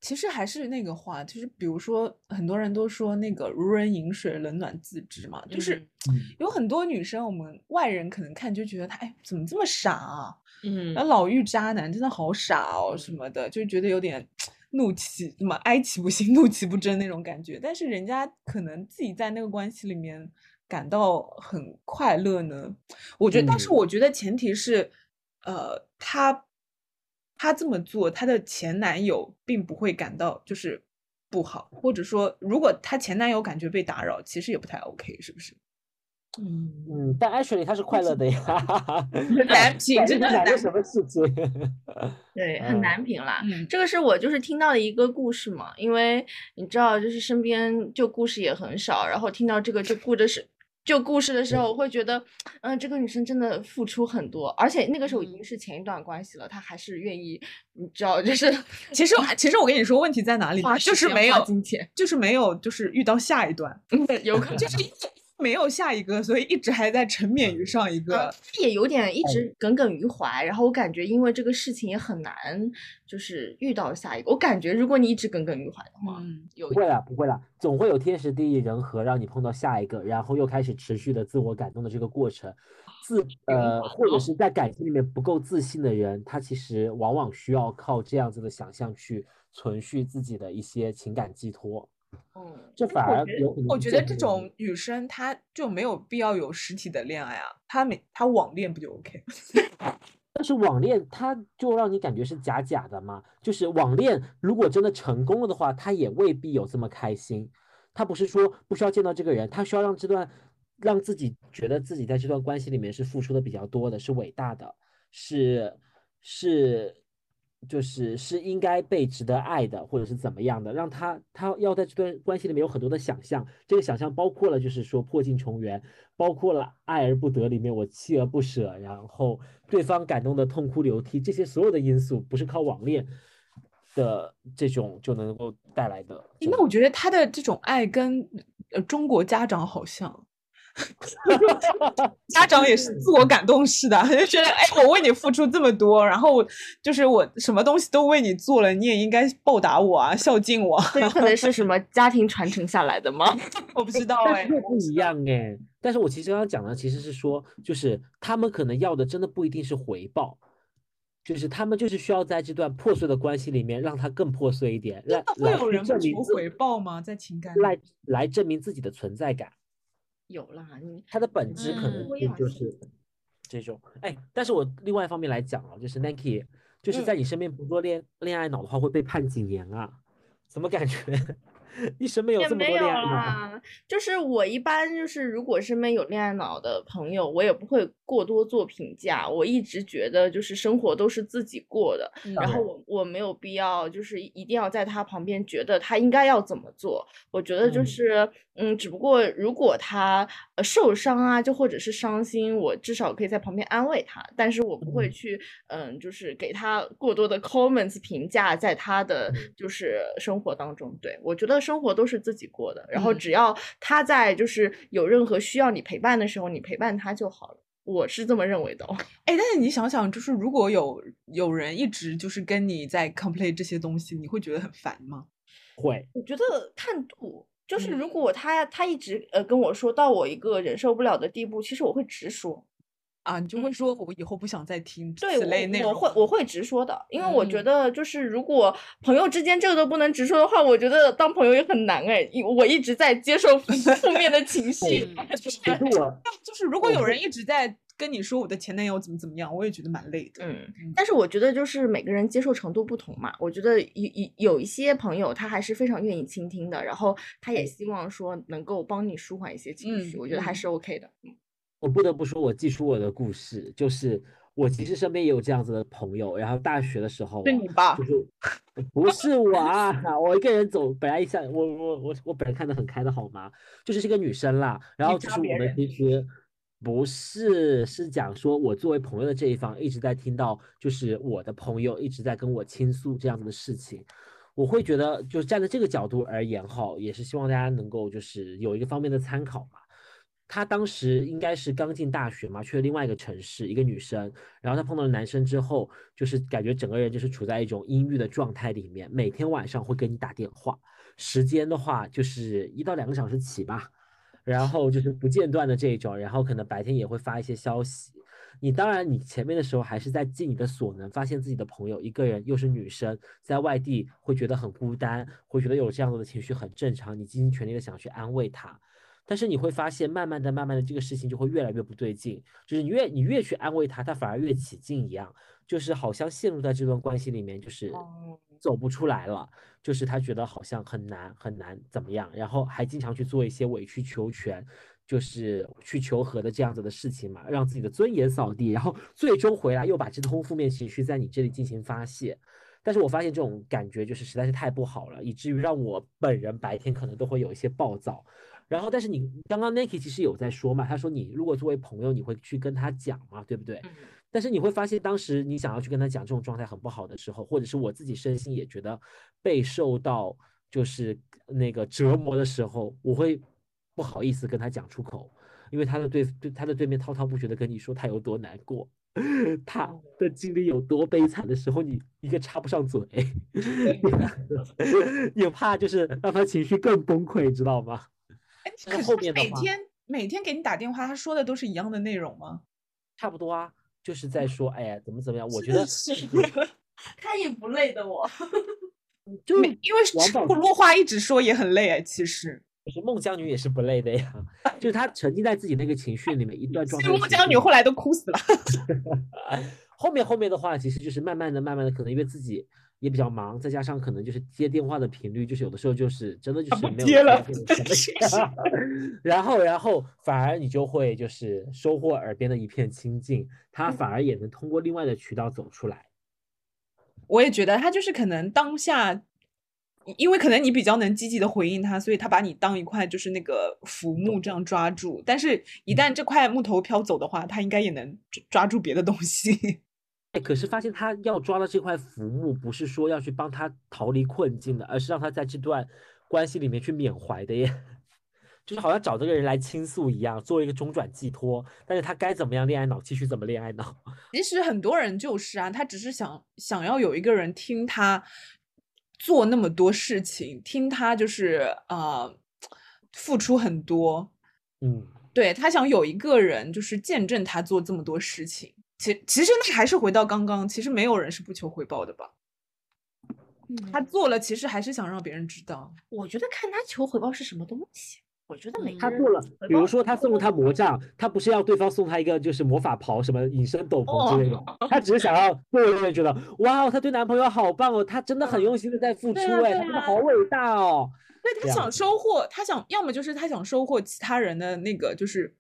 其实还是那个话，就是比如说，很多人都说那个如人饮水，冷暖自知嘛，就是嗯有很多女生，我们外人可能看就觉得她，哎，怎么这么傻啊？嗯然后老遇渣男，真的好傻哦，什么的，就觉得有点怒气，什么哀其不幸，怒其不争那种感觉。但是人家可能自己在那个关系里面感到很快乐呢。我觉得，但是嗯我觉得前提是，呃，他他这么做，她的前男友并不会感到就是不好，或者说，如果她前男友感觉被打扰，其实也不太 OK，是不是？嗯，嗯，但 Ashley 他是快乐的呀，难评真的很难什么事情？对，很嗯难评啦。嗯这个是我就是听到的一个故事嘛，因为你知道，就是身边就故事也很少，然后听到这个就顾着是。就故事的时候，我会觉得，嗯、这个女生真的付出很多，而且那个时候已经是前一段关系了，她还是愿意，你知道，就是其实，其实我跟你说，问题在哪里就是没有金钱，就是没有，就是遇到下一段。有可能。就是因为没有下一个，所以一直还在沉湎于上一呃个。他也有点一直耿耿于怀，然后我感觉因为这个事情也很难，就是遇到下一个。我感觉如果你一直耿耿于怀的话，嗯，有不会啦，不会啦，总会有天时地利人和，让你碰到下一个，然后又开始持续的自我感动的这个过程。自呃，或者是在感情里面不够自信的人，他其实往往需要靠这样子的想象去存续自己的一些情感寄托，嗯，这反而有我觉得这种女生她就没有必要有实体的恋爱啊，她没她网恋不就 OK？但是网恋它就让你感觉是假假的嘛，就是网恋如果真的成功了的话，他也未必有这么开心。他不是说不需要见到这个人，他需要让这段让自己觉得自己在这段关系里面是付出的比较多的，是伟大的，是是就是是应该被值得爱的，或者是怎么样的，让他他要在这段关系里面有很多的想象，这个想象包括了就是说破镜重圆，包括了爱而不得里面我锲而不舍，然后对方感动的痛哭流涕，这些所有的因素不是靠网恋的这种就能够带来的。那我觉得他的这种爱跟呃中国家长好像。家长也是自我感动式的，就觉得哎，我为你付出这么多，然后就是我什么东西都为你做了，你也应该报答我啊，孝敬我啊。这可能是什么 家庭传承下来的吗？我不知道哎但是，不一样哎。但是我其实刚刚讲的其实是说，就是他们可能要的真的不一定是回报，就是他们就是需要在这段破碎的关系里面让它更破碎一点，来来去会有人不证明自求回报吗？在情感里来来证明自己的存在感。有啦，你它的本质可能嗯是就是这种，哎，但是我另外一方面来讲啊，就是 Nike，就是嗯在你身边不做恋恋爱脑的话，会被判几年啊？怎么感觉 你身边有这么多恋爱脑？啦，就是我一般就是如果身边有恋爱脑的朋友，我也不会过多做评价。我一直觉得就是生活都是自己过的，嗯然后我我没有必要就是一定要在他旁边觉得他应该要怎么做。我觉得就嗯是嗯，只不过如果他呃受伤啊，就或者是伤心，我至少可以在旁边安慰他，但是我不会嗯去嗯，就是给他过多的 comments 评价在他的嗯就是生活当中。对我觉得生活都是自己过的，然后嗯只要他在就是有任何需要你陪伴的时候，你陪伴他就好了。我是这么认为的哦。哎，但是你想想，就是如果有有人一直就是跟你在 complain 这些东西，你会觉得很烦吗？会，我觉得看度，就是如嗯果他他一直呃跟我说到我一个忍受不了的地步，其实我会直说。啊，你就会说我以后不想再听此类内容。我我会我会直说的，因为我觉嗯得就是如果朋友之间这个都不能直说的话，我觉得当朋友也很难哎。因我一直在接受负面的情绪，就是如果有人一直在跟你说我的前男友怎么怎么样，我也觉得蛮累的。嗯，但是我觉得就是每个人接受程度不同嘛。我觉得有有有一些朋友他还是非常愿意倾听的，然后他也希望说能够帮你舒缓一些情绪，嗯我觉得还嗯是 OK 的。嗯我不得不说，我记出我的故事，就是我其实身边也有这样子的朋友，然后大学的时候啊是你吧就？是不是我啊，我一个人走，本来一下我我我我本来看得很开的好吗？就是这个女生啦，然后就是我们其实不是是讲说我作为朋友的这一方一直在听到，就是我的朋友一直在跟我倾诉这样子的事情。我会觉得，就站在这个角度而言哈，也是希望大家能够就是有一个方面的参考嘛。他当时应该是刚进大学嘛，去了另外一个城市，一个女生，然后她碰到了男生之后，就是感觉整个人就是处在一种阴郁的状态里面，每天晚上会给你打电话，时间的话就是一到两个小时起吧，然后就是不间断的这种，然后可能白天也会发一些消息。你当然，你前面的时候还是在尽你的所能，发现自己的朋友一个人又是女生，在外地会觉得很孤单，会觉得有这样子的情绪很正常，你尽心全力的想去安慰她。但是你会发现，慢慢的、慢慢的，这个事情就会越来越不对劲，就是你越你越去安慰他，他反而越起劲一样，就是好像陷入在这段关系里面，就是哦走不出来了，就是他觉得好像很难很难怎么样，然后还经常去做一些委曲求全，就是去求和的这样子的事情嘛，让自己的尊严扫地，然后最终回来又把这通负面情绪在你这里进行发泄。但是我发现这种感觉就是实在是太不好了，以至于让我本人白天可能都会有一些暴躁。然后，但是你刚刚 Nike 其实有在说嘛，他说你如果作为朋友，你会去跟他讲嘛，对不对？嗯但是你会发现，当时你想要去跟他讲这种状态很不好的时候，或者是我自己身心也觉得被受到就是那个折磨的时候，我会不好意思跟他讲出口，因为他的对对他的对面滔滔不绝的跟你说他有多难过，他的经历有多悲惨的时候，你一个插不上嘴，你怕就是让他情绪更崩溃，知道吗？是可是他后面的每天每天给你打电话，他说的都是一样的内容吗？差不多啊，就是在说，哎呀，怎么怎么样？我觉得他也不累的我。就没因为不落话一直说也很累哎，其实。就是孟姜女也是不累的呀，就是她沉浸在自己那个情绪里面，一段 状态。孟姜女后来都哭死了。后面后面的话，其实就是慢慢的、慢慢的，可能因为自己也比较忙，再加上可能就是接电话的频率，就是有的时候就是真的就是没有接了 然后然后反而你就会就是收获耳边的一片清静，他反而也能通过另外的渠道走出来。我也觉得他就是可能当下，因为可能你比较能积极的回应他，所以他把你当一块就是那个浮木这样抓住。但是，一旦这块木头飘走的话，他应该也能抓抓住别的东西。哎，可是发现他要抓的这块浮木，不是说要去帮他逃离困境的，而是让他在这段关系里面去缅怀的耶。就是好像找这个人来倾诉一样，作为一个中转寄托。但是他该怎么样恋爱脑，继续怎么恋爱脑。其实很多人就是啊，他只是想想要有一个人听他做那么多事情，听他就是呃付出很多，嗯，对他想有一个人就是见证他做这么多事情。其其实那还是回到刚刚，其实没有人是不求回报的吧？他做了，其实还是想让别人知道。我觉得看他求回报是什么东西。我觉得每个人他做了比如说他送了他魔杖，他不是要对方送他一个就是魔法袍、什么隐身斗篷之类的，他只是想要周围的人觉得，哇哦，他对男朋友好棒哦，他真的很用心的在付出，哎，他对啊真的好伟大哦。对他想收获，他想要么就是他想收获其他人的那个就是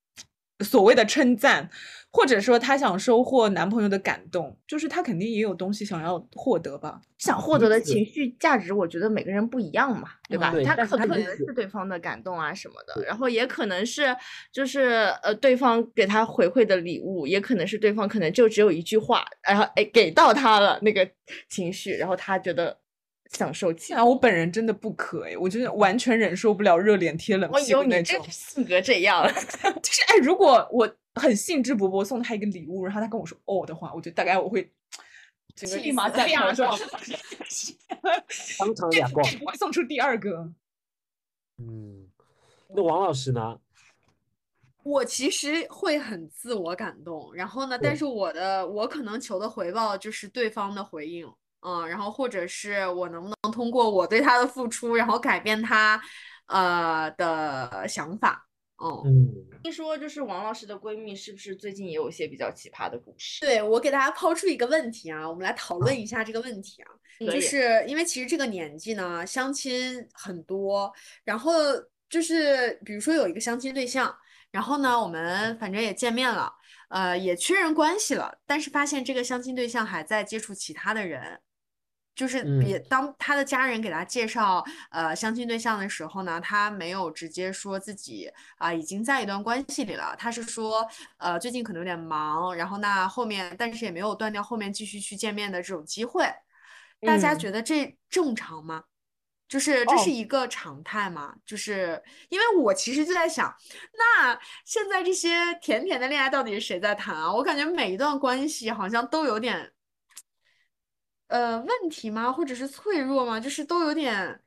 所谓的称赞，或者说她想收获男朋友的感动，就是她肯定也有东西想要获得吧。想获得的情绪价值，我觉得每个人不一样嘛，对吧？他对但是可可能是对方的感动啊什么的，然后也可能是就是呃对方给她回馈的礼物，也可能是对方可能就只有一句话，然后哎给到她了那个情绪，然后她觉得享受其啊，我本人真的不可哎，我真的完全忍受不了热脸贴冷屁股那种。你这性格这样，就是哎，如果我很兴致勃勃送他一个礼物，然后他跟我说哦的话，我觉得大概我会 整个立马死在？当场两光。不会送出第二个。嗯，那王老师呢？我其实会很自我感动，然后呢，但是我的我可能求的回报就是对方的回应，嗯，然后或者是我能不能通过我对他的付出，然后改变他呃的想法，嗯，嗯，听说就是王老师的闺蜜是不是最近也有一些比较奇葩的故事？对，我给大家抛出一个问题啊，我们来讨论一下这个问题啊，就可以是因为其实这个年纪呢，相亲很多，然后就是比如说有一个相亲对象，然后呢，我们反正也见面了，呃，也确认关系了，但是发现这个相亲对象还在接触其他的人。就是别嗯当他的家人给他介绍呃相亲对象的时候呢，他没有直接说自己啊、已经在一段关系里了，他是说呃最近可能有点忙，然后那后面但是也没有断掉后面继续去见面的这种机会。大家嗯觉得这正常吗？就是这是哦一个常态吗？就是因为我其实就在想，那现在这些甜甜的恋爱到底是谁在谈啊？我感觉每一段关系好像都有点。呃，问题吗？或者是脆弱吗？就是都有点，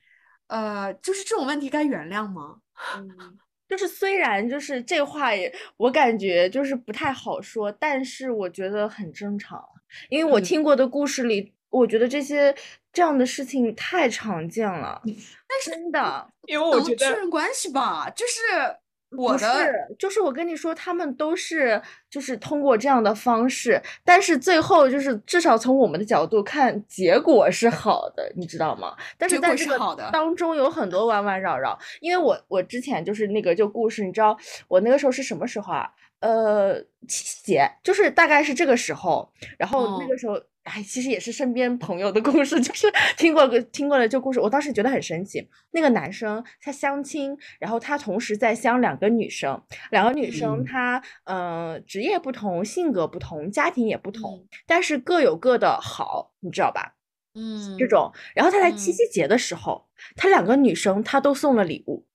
呃，就是这种问题该原谅吗？嗯就是虽然就是这话也我感觉就是不太好说，但是我觉得很正常，因为我嗯听过的故事里，我觉得这些这样的事情太常见了，但是真的。因为我能觉得确认关系吧，就是我不的是，就是我跟你说，他们都是就是通过这样的方式，但是最后就是至少从我们的角度看，结果是好的，你知道吗？但是在这个当中有很多弯弯绕绕，因为我我之前就是那个就故事，你知道我那个时候是什么时候啊？呃，七夕节，就是大概是这个时候，然后那哦个时候。哎，其实也是身边朋友的故事，就是听过个听过了这故事，我当时觉得很神奇。那个男生他相亲，然后他同时在相两个女生，两个女生嗯她呃职业不同，性格不同，家庭也不同，嗯但是各有各的好，你知道吧？嗯这种，然后他在七嗯夕节的时候，他两个女生他都送了礼物，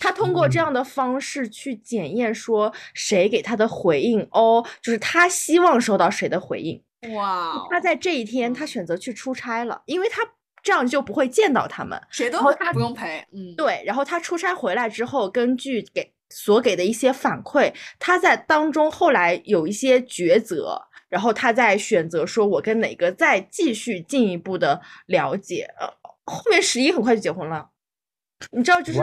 他通过这样的方式去检验说谁给他的回应哦，就是他希望收到谁的回应。哇哦，他在这一天他选择去出差了，因为他这样就不会见到他们。谁都他不用陪，嗯，对，然后他出差回来之后，根据给所给的一些反馈，他在当中后来有一些抉择，然后他在选择说我跟哪个再继续进一步的了解。呃，后面十一很快就结婚了，你知道，就是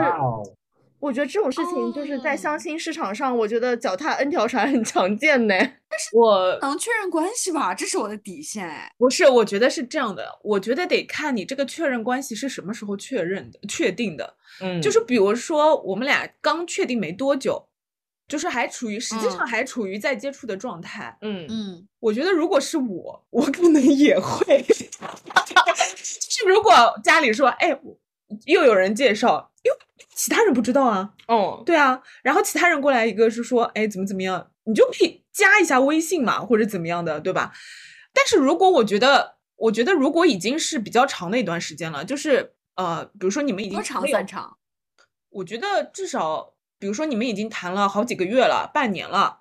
我觉得这种事情就是在哦相亲市场上，我觉得脚踏 N 条船很常见呢。但是我能确认关系吧，这是我的底线哎。不是，我觉得是这样的，我觉得得看你这个确认关系是什么时候确认的、确定的。嗯就是比如说我们俩刚确定没多久，就是还处于实际上嗯还处于在接触的状态。嗯嗯，我觉得如果是我，我可能也会，就是如果家里说，哎，又有人介绍，哟，其他人不知道啊，哦，对啊，然后其他人过来一个是说，哎，怎么怎么样，你就可以加一下微信嘛，或者怎么样的，对吧？但是如果我觉得，我觉得如果已经是比较长的一段时间了，就是呃，比如说你们已经多长算长？我觉得至少，比如说你们已经谈了好几个月了，半年了，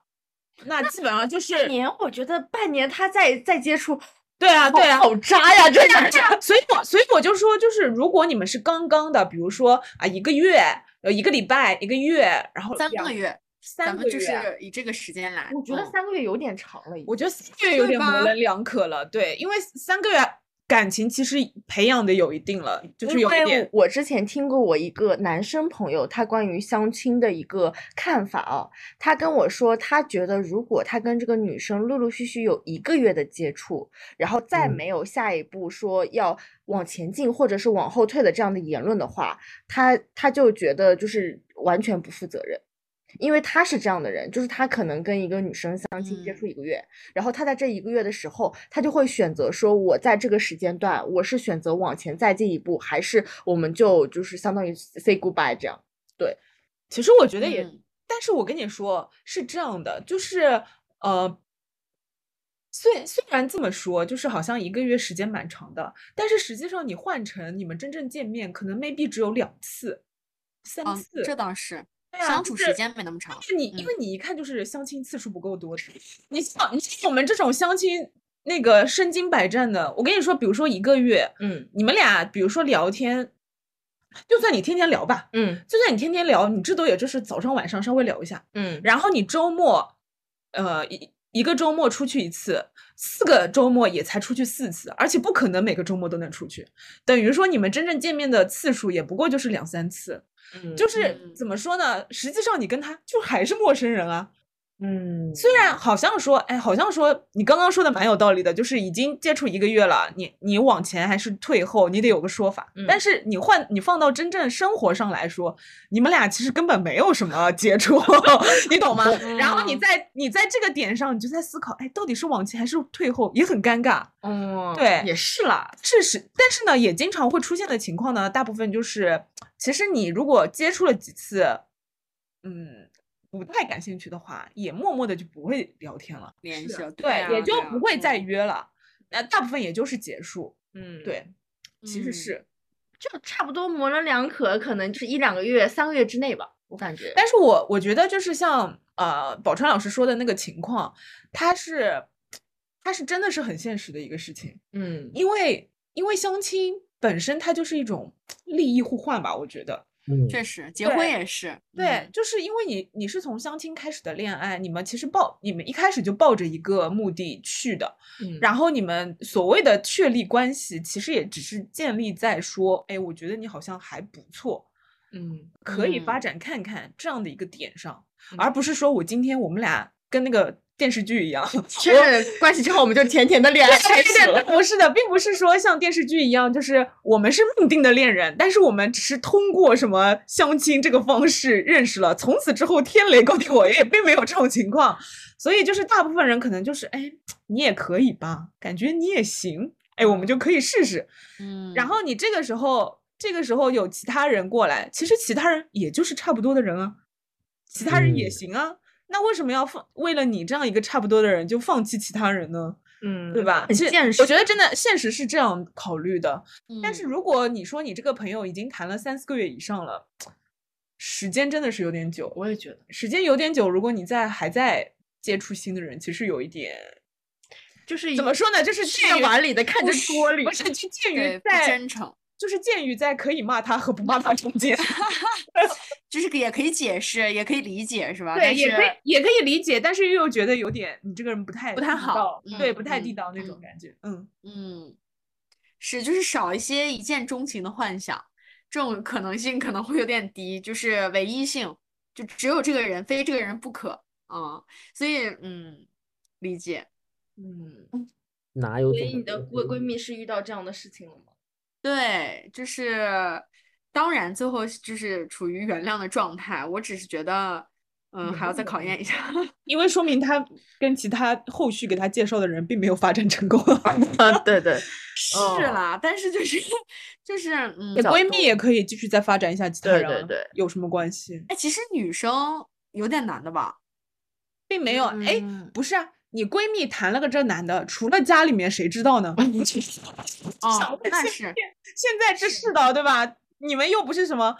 那基本上就是半年，我觉得半年他再再接触，对啊，对啊，好渣呀，这个这样，所以我所以我就说，就是如果你们是刚刚的，比如说啊一个月，呃一个礼拜，一个月，然后三个，月，三个月，咱们就是以这个时间来。我觉得嗯三个月有点长了已经。我觉得三个月有点模棱两可了，对，因为三个月感情其实培养的有一定了，就是有一点，我之前听过我一个男生朋友他关于相亲的一个看法哦，他跟我说，他觉得如果他跟这个女生陆陆续续有一个月的接触，然后再嗯没有下一步说要往前进或者是往后退的这样的言论的话，他他就觉得就是完全不负责任。因为他是这样的人，就是他可能跟一个女生相亲接触嗯一个月，然后他在这一个月的时候，他就会选择说，我在这个时间段，我是选择往前再进一步，还是我们就就是相当于 say goodbye 这样。对其实我觉得也，嗯但是我跟你说是这样的，就是呃，虽虽然这么说，就是好像一个月时间蛮长的，但是实际上你换成你们真正见面，可能 maybe 只有两次、三嗯次，，这倒是，对啊相就是处时间没那么长。因为你因嗯。为你一看就是相亲次数不够多的，你像你像我们这种相亲那个身经百战的，我跟你说，比如说一个月，嗯。你们俩比如说聊天，就算你天天聊吧，嗯。就算你天天聊，你至多也就是早上晚上稍微聊一下，嗯。然后你周末，呃一一个周末出去一次，四个周末也才出去四次，而且不可能每个周末都能出去，等于说你们真正见面的次数也不过就是两三次，嗯就是嗯怎么说呢？实际上你跟他就还是陌生人啊。嗯，虽然好像说，哎，好像说你刚刚说的蛮有道理的，就是已经接触一个月了，你你往前还是退后，你得有个说法。但嗯是你换你放到真正生活上来说，你们俩其实根本没有什么接触，你懂吗？然后你嗯在你在这个点上，你就在思考，哎，到底是往前还是退后，也很尴尬。嗯，对也是啦，这是，但是呢，也经常会出现的情况呢，大部分就是，其实你如果接触了几次，嗯，不太感兴趣的话，也默默的就不会聊天了，联系了，对，啊也就不会再嗯约了。那大部分也就是结束，嗯，对，其实嗯是。就差不多模棱两可，可能就是一两个月、三个月之内吧，我感觉。但是我我觉得就是像呃宝川老师说的那个情况，他是他是真的是很现实的一个事情，嗯因为因为相亲本身它就是一种 利益互换吧，我觉得。嗯，确实，结婚也是，对，嗯。就是因为你你是从相亲开始的恋爱，你们其实抱你们一开始就抱着一个目的去的，嗯。然后你们所谓的确立关系，其实也只是建立在说，哎，我觉得你好像还不错，嗯可以发嗯。展看看这样的一个点上，嗯。而不是说我今天我们俩跟那个电视剧一样，确认关系之后，我们就甜甜的恋爱开始对，了。不是的，并不是说像电视剧一样，就是我们是命定的恋人，但是我们只是通过什么相亲这个方式认识了，从此之后天雷勾地火，也并没有这种情况。所以就是大部分人可能就是，哎，你也可以吧，感觉你也行，哎，我们就可以试试。嗯，然后你这个时候，这个时候有其他人过来，其实其他人也就是差不多的人啊，其他人也嗯行啊。那为什么要放为了你这样一个差不多的人就放弃其他人呢？嗯对吧？很现实。我觉得真的现实是这样考虑的。但是嗯如果你说你这个朋友已经谈了三四个月以上了，时间真的是有点久。我也觉得，时间有点久，如果你在还在接触新的人，其实有一点就是怎么说呢？就是吃着介于碗里的看着锅里不是就介对不于在真诚，就是介于在可以骂他和不骂他中间。就是也可以解释，也可以理解，是吧？对，但是也可以也可以理解，但是又觉得有点你这个人不太不太好对，嗯不太嗯地道那种嗯感觉。嗯，嗯，是就是少一些一见钟情的幻想，这种可能性可能会有点低，就是唯一性，就只有这个人，非这个人不可啊、所以嗯，理解。嗯，哪有所以你的闺闺蜜是遇到这样的事情了吗？对，就是当然最后就是处于原谅的状态，我只是觉得，嗯，还要再考验一下。因为说明他跟其他后续给他介绍的人并没有发展成功。啊，对对，是哦啦，但是就是就是嗯，闺蜜也可以继续再发展一下其他人啊，对对对有什么关系？哎，其实女生有点难的吧？并没有，哎、嗯不是啊，你闺蜜谈了个这男的，除了家里面谁知道呢？哦，那是。现在这世道对吧？你们又不是什么，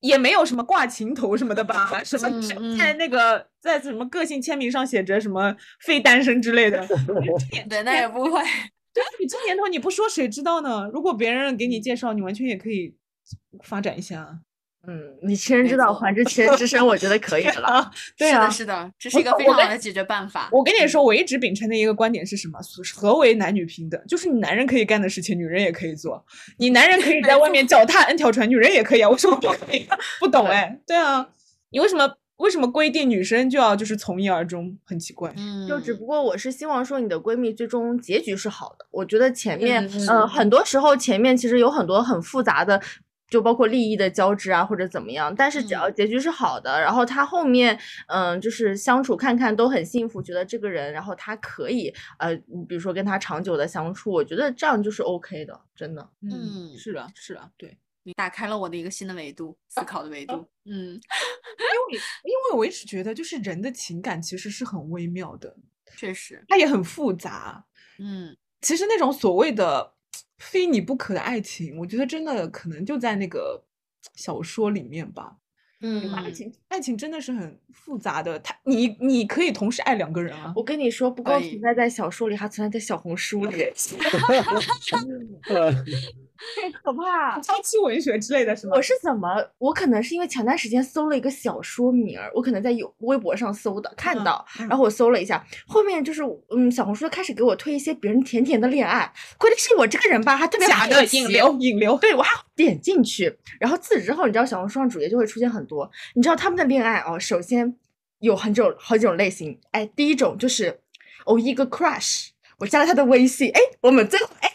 也没有什么挂情头什么的吧？什么在那个在什么个性签名上写着什么非单身之类的。对，那也不会。对啊，你这年头你不说谁知道呢？如果别人给你介绍，你完全也可以发展一下。嗯，你其人没之道，还治其人之身，我觉得可以 了。啊，对啊是的，，是的，这是一个非常好的解决办法。我跟你说，我一直秉承的一个观点是什么？所何为男女平等？就是你男人可以干的事情，女人也可以做。你男人可以在外面脚踏 N 条船，女人也可以啊，为什么不可以？不懂哎，对啊，你为什么为什么规定女生就要就是从一而终？很奇怪。嗯，就只不过我是希望说你的闺蜜最终结局是好的。我觉得前面，嗯呃，很多时候前面其实有很多很复杂的。就包括利益的交织啊，或者怎么样，但是只要嗯结局是好的，然后他后面，嗯、就是相处看看都很幸福，觉得这个人，然后他可以，呃，你比如说跟他长久的相处，我觉得这样就是 OK 的，真的。嗯是啊，是啊，对，你打开了我的一个新的维度，思考的维度。嗯，因为因为我一直觉得，就是人的情感其实是很微妙的，确实，它也很复杂。嗯其实那种所谓的非你不可的爱情，我觉得真的可能就在那个小说里面吧。嗯爱情，爱情真的是很复杂的。他，你你可以同时爱两个人啊。我跟你说，不光存在在小说里，还存在在小红书里。呃太可怕！娇妻文学之类的是吗？我是怎么？我可能是因为前段时间搜了一个小说名儿，我可能在有微博上搜的，看嗯到，嗯然后我搜了一下，后面就是嗯，小红书开始给我推一些别人甜甜的恋爱，关键是我这个人吧，还特别假的好奇引流，引流。对我还点进去，然后自此之后，你知道小红书上主页就会出现很多，你知道他们的恋爱哦，首先有很种好几种类型，哎，第一种就是哦一个 crush，我加了他的微信，哎，我们最后哎，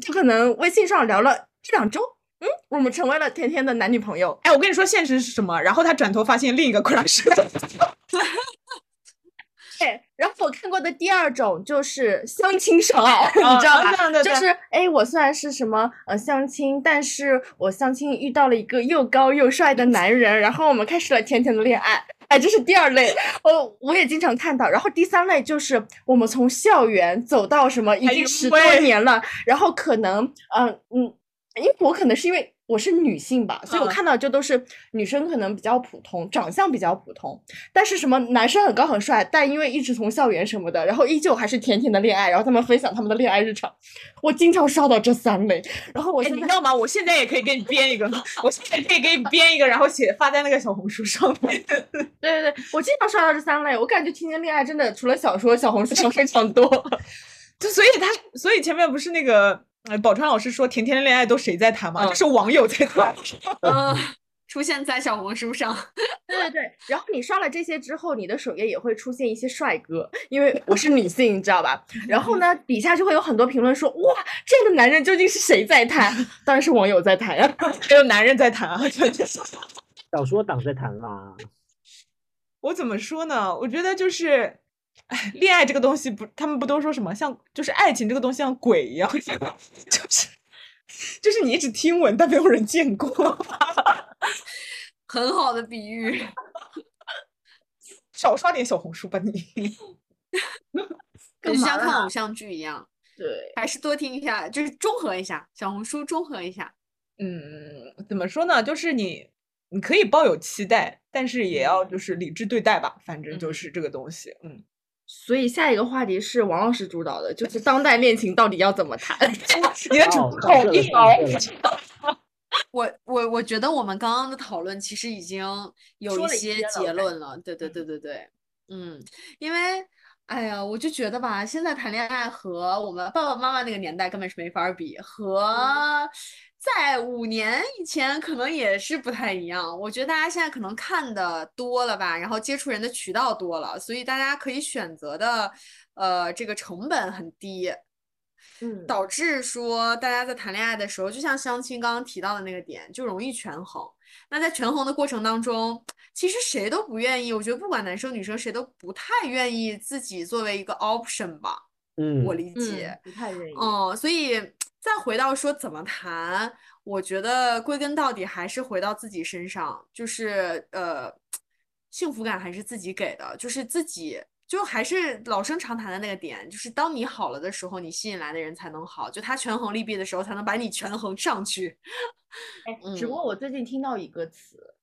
就可能微信上聊了一两周，嗯，我们成为了甜甜的男女朋友，哎，我跟你说现实是什么？然后他转头发现另一个 crush。对，然后我看过的第二种就是相亲上岸，你知道啊吧？就是哎，我虽然是什么呃相亲，但是我相亲遇到了一个又高又帅的男人，然后我们开始了甜甜的恋爱。哎，这是第二类，我，我也经常看到。然后第三类就是我们从校园走到什么已经十多年了，然后可能嗯嗯，因为我可能是因为我是女性吧，所以我嗯看到就都是女生可能比较普通，长相比较普通，但是什么男生很高很帅，但因为一直从校园什么的，然后依旧还是甜甜的恋爱，然后他们分享他们的恋爱日常，我经常刷到这三类，然后我哎，现在你知道吗？我现在也可以给你编一个，我现在可以给你编一个，然后写发在那个小红书上面。对对对，我经常刷到这三类，我感觉甜甜恋爱真的除了小说，小红书上非常多。就所以他，所以前面不是那个呃，宝川老师说甜甜的恋爱都谁在谈嘛？嗯就是网友在谈。嗯，出现在小红书上。对对对，然后你刷了这些之后，你的首页也会出现一些帅哥，因为我是女性，你知道吧？然后呢，底下就会有很多评论说，哇，这样的男人究竟是谁在谈？当然是网友在谈呀、还 有男人在谈啊，就是小说党在谈啦，我怎么说呢？我觉得就是，哎，恋爱这个东西不，他们不都说什么像，就是爱情这个东西像鬼一样，就是就是你一直听闻，但没有人见过。很好的比喻。少刷点小红书吧你。就像看偶像剧一样，对，还是多听一下，就是综合一下小红书，综合一下。嗯，怎么说呢？就是你你可以抱有期待，但是也要就是理智对待吧，反正就嗯是这个东西，嗯。所以下一个话题是王老师主导的，就是当代恋情到底要怎么谈？你的主哦好硬哦上课了上课了。我我我觉得我们刚刚的讨论其实已经有一些结论了，对对嗯。对对对，嗯，因为哎呀，我就觉得吧，现在谈恋爱和我们爸爸妈妈那个年代根本是没法儿比，和在五年以前可能也是不太一样。我觉得大家现在可能看的多了吧，然后接触人的渠道多了，所以大家可以选择的呃这个成本很低。嗯导致说大家在谈恋爱的时候，就像相亲刚刚提到的那个点，就容易权衡。那在权衡的过程当中，其实谁都不愿意，我觉得不管男生女生，谁都不太愿意自己作为一个 option 吧，嗯，我理解。不太愿意。嗯，所以再回到说怎么谈，我觉得归根到底还是回到自己身上，就是呃，幸福感还是自己给的，就是自己就还是老生常谈的那个点，就是当你好了的时候，你吸引来的人才能好，就他权衡利弊的时候，才能把你权衡上去。哎，只不嗯过我最近听到一个词，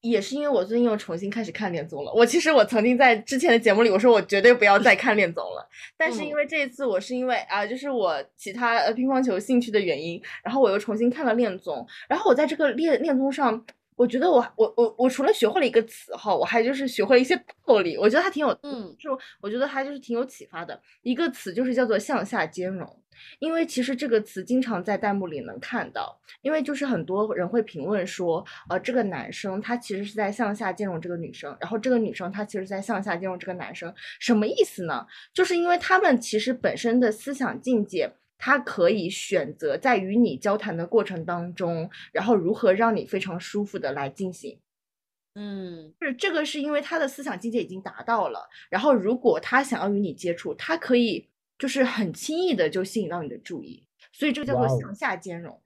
也是因为我最近又重新开始看恋综了。我其实我曾经在之前的节目里我说我绝对不要再看恋综了，但是因嗯为这一次我是因为啊，就是我其他呃乒乓球兴趣的原因，然后我又重新看了恋综，然后我在这个恋恋综上。我觉得我我我我除了学会了一个词哈，我还就是学会了一些道理，我觉得还挺有，嗯就我觉得还就是挺有启发的。一个词就是叫做向下兼容，因为其实这个词经常在弹幕里能看到，因为就是很多人会评论说，呃，这个男生他其实是在向下兼容这个女生，然后这个女生她其实在向下兼容这个男生，什么意思呢？就是因为他们其实本身的思想境界。他可以选择在与你交谈的过程当中，然后如何让你非常舒服的来进行。嗯是这个是因为他的思想境界已经达到了，然后如果他想要与你接触，他可以就是很轻易的就吸引到你的注意，所以这个叫做向下兼容。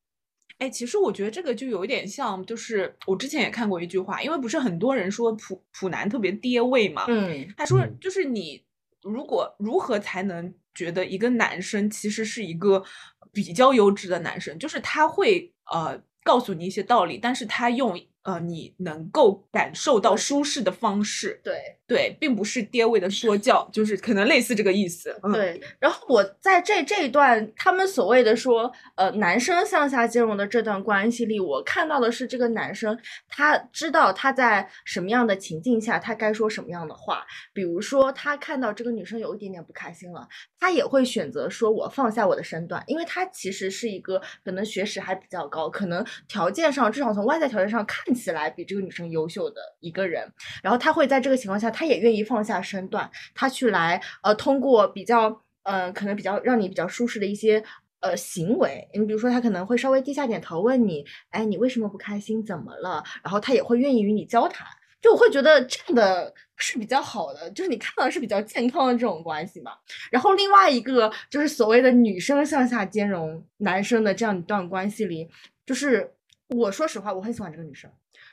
哎，其实我觉得这个就有一点像，就是我之前也看过一句话，因为不是很多人说普普男特别爹味嘛，嗯他说嗯就是你如果如何才能觉得一个男生其实是一个比较优质的男生，就是他会呃告诉你一些道理，但是他用呃你能够感受到舒适的方式，对。对，并不是爹味的说教，就是可能类似这个意思。嗯，对，然后我在这这一段他们所谓的说呃男生向下兼容的这段关系里，我看到的是这个男生他知道他在什么样的情境下他该说什么样的话，比如说他看到这个女生有一点点不开心了，他也会选择说我放下我的身段，因为他其实是一个可能学识还比较高，可能条件上至少从外在条件上看起来比这个女生优秀的一个人，然后他会在这个情况下，他也愿意放下身段，他去来呃通过比较呃可能比较让你比较舒适的一些。呃，行为，你比如说，他可能会稍微低下点头问你，哎，你为什么不开心？怎么了？然后他也会愿意与你交谈。就我会觉得这样的是比较好的，就是你看到的是比较健康的这种关系嘛。然后另外一个就是所谓的女生向下兼容男生的这样一段关系里，就是我说实话，我很喜欢这个女生。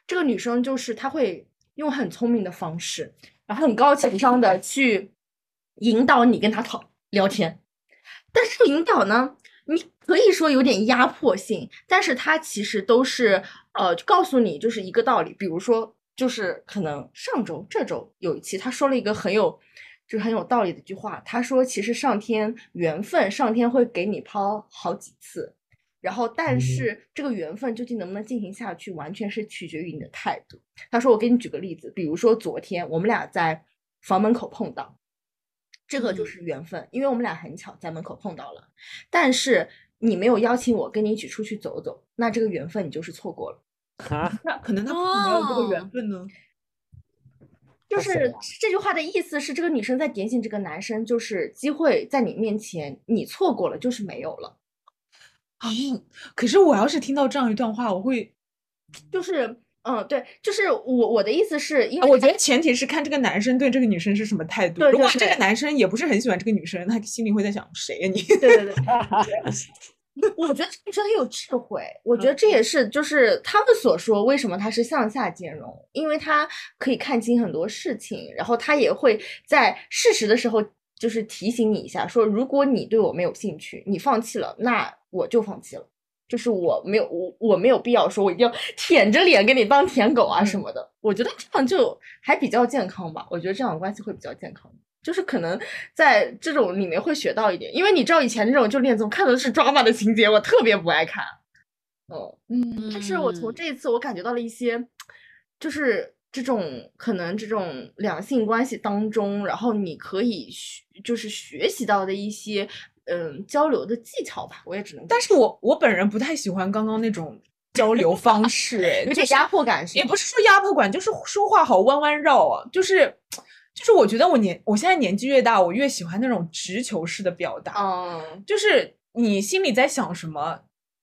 这个女生就是她会用很聪明的方式，然后很高情商的去引导你跟她讨聊天，但是引导呢，你可以说有点压迫性，但是她其实都是呃告诉你就是一个道理，比如说就是可能上周这周有一期她说了一个很有就是很有道理的一句话，他说其实上天缘分，上天会给你抛好几次。然后，但嗯是这个缘分究竟能不能进行下去，完全是取决于你的态度。他说：“我给你举个例子，比如说昨天我们俩在房门口碰到，这个就嗯是缘分，因为我们俩很巧在门口碰到了。但是你没有邀请我跟你一起出去走走，那这个缘分你就是错过了。啊，那可能他没有这个缘哦分呢。就是这句话的意思是，这个女生在点醒这个男生，就是机会在你面前，你错过了就是没有了。啊，可是我要是听到这样一段话，我会，就是，嗯，对，就是我我的意思是因啊为我觉得前提是看这个男生对这个女生是什么态度。对如果这个男生也不是很喜欢这个女生，他心里会在想谁呀、你？对对对，我觉得这女生很有智慧，我觉得这也是就是他们所说为什么她是向下兼容，因为她可以看清很多事情，然后她也会在适时的时候就是提醒你一下，说如果你对我没有兴趣，你放弃了，那我就放弃了。就是我没有我我没有必要说我一定要舔着脸给你当舔狗啊什么的。我觉得这样就还比较健康吧。我觉得这样的关系会比较健康。就是可能在这种里面会学到一点，因为你知道以前那种就恋综看的是 drama 的情节，我特别不爱看。哦，嗯但是我从这一次我感觉到了一些，就是这种可能这种两性关系当中，然后你可以学就是学习到的一些嗯交流的技巧吧，我也只能但是我我本人不太喜欢刚刚那种交流方式，哎，就是有点压迫感也不是说压迫感，就是说话好弯弯绕啊，就是就是我觉得我年我现在年纪越大，我越喜欢那种直球式的表达，嗯，就是你心里在想什么，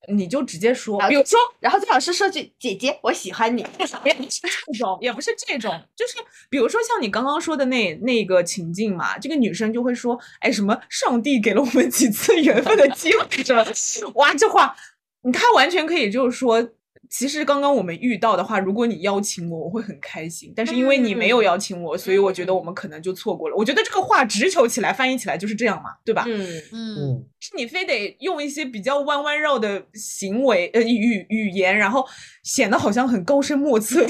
你就直接说，比如说然后最好是说句姐姐我喜欢你，也不是这种，也不是这种，就是比如说像你刚刚说的那那个情境嘛，这个女生就会说，哎，什么上帝给了我们几次 缘分的机会，什么，哇，这话，她完全可以就是说。其实刚刚我们遇到的话，如果你邀请我，我会很开心。但是因为你没有邀请我，所以我觉得我们可能就错过了。我觉得这个话直球起来翻译起来就是这样嘛，对吧？嗯嗯嗯，是你非得用一些比较弯弯绕的行为呃语语言，然后显得好像很高深莫测，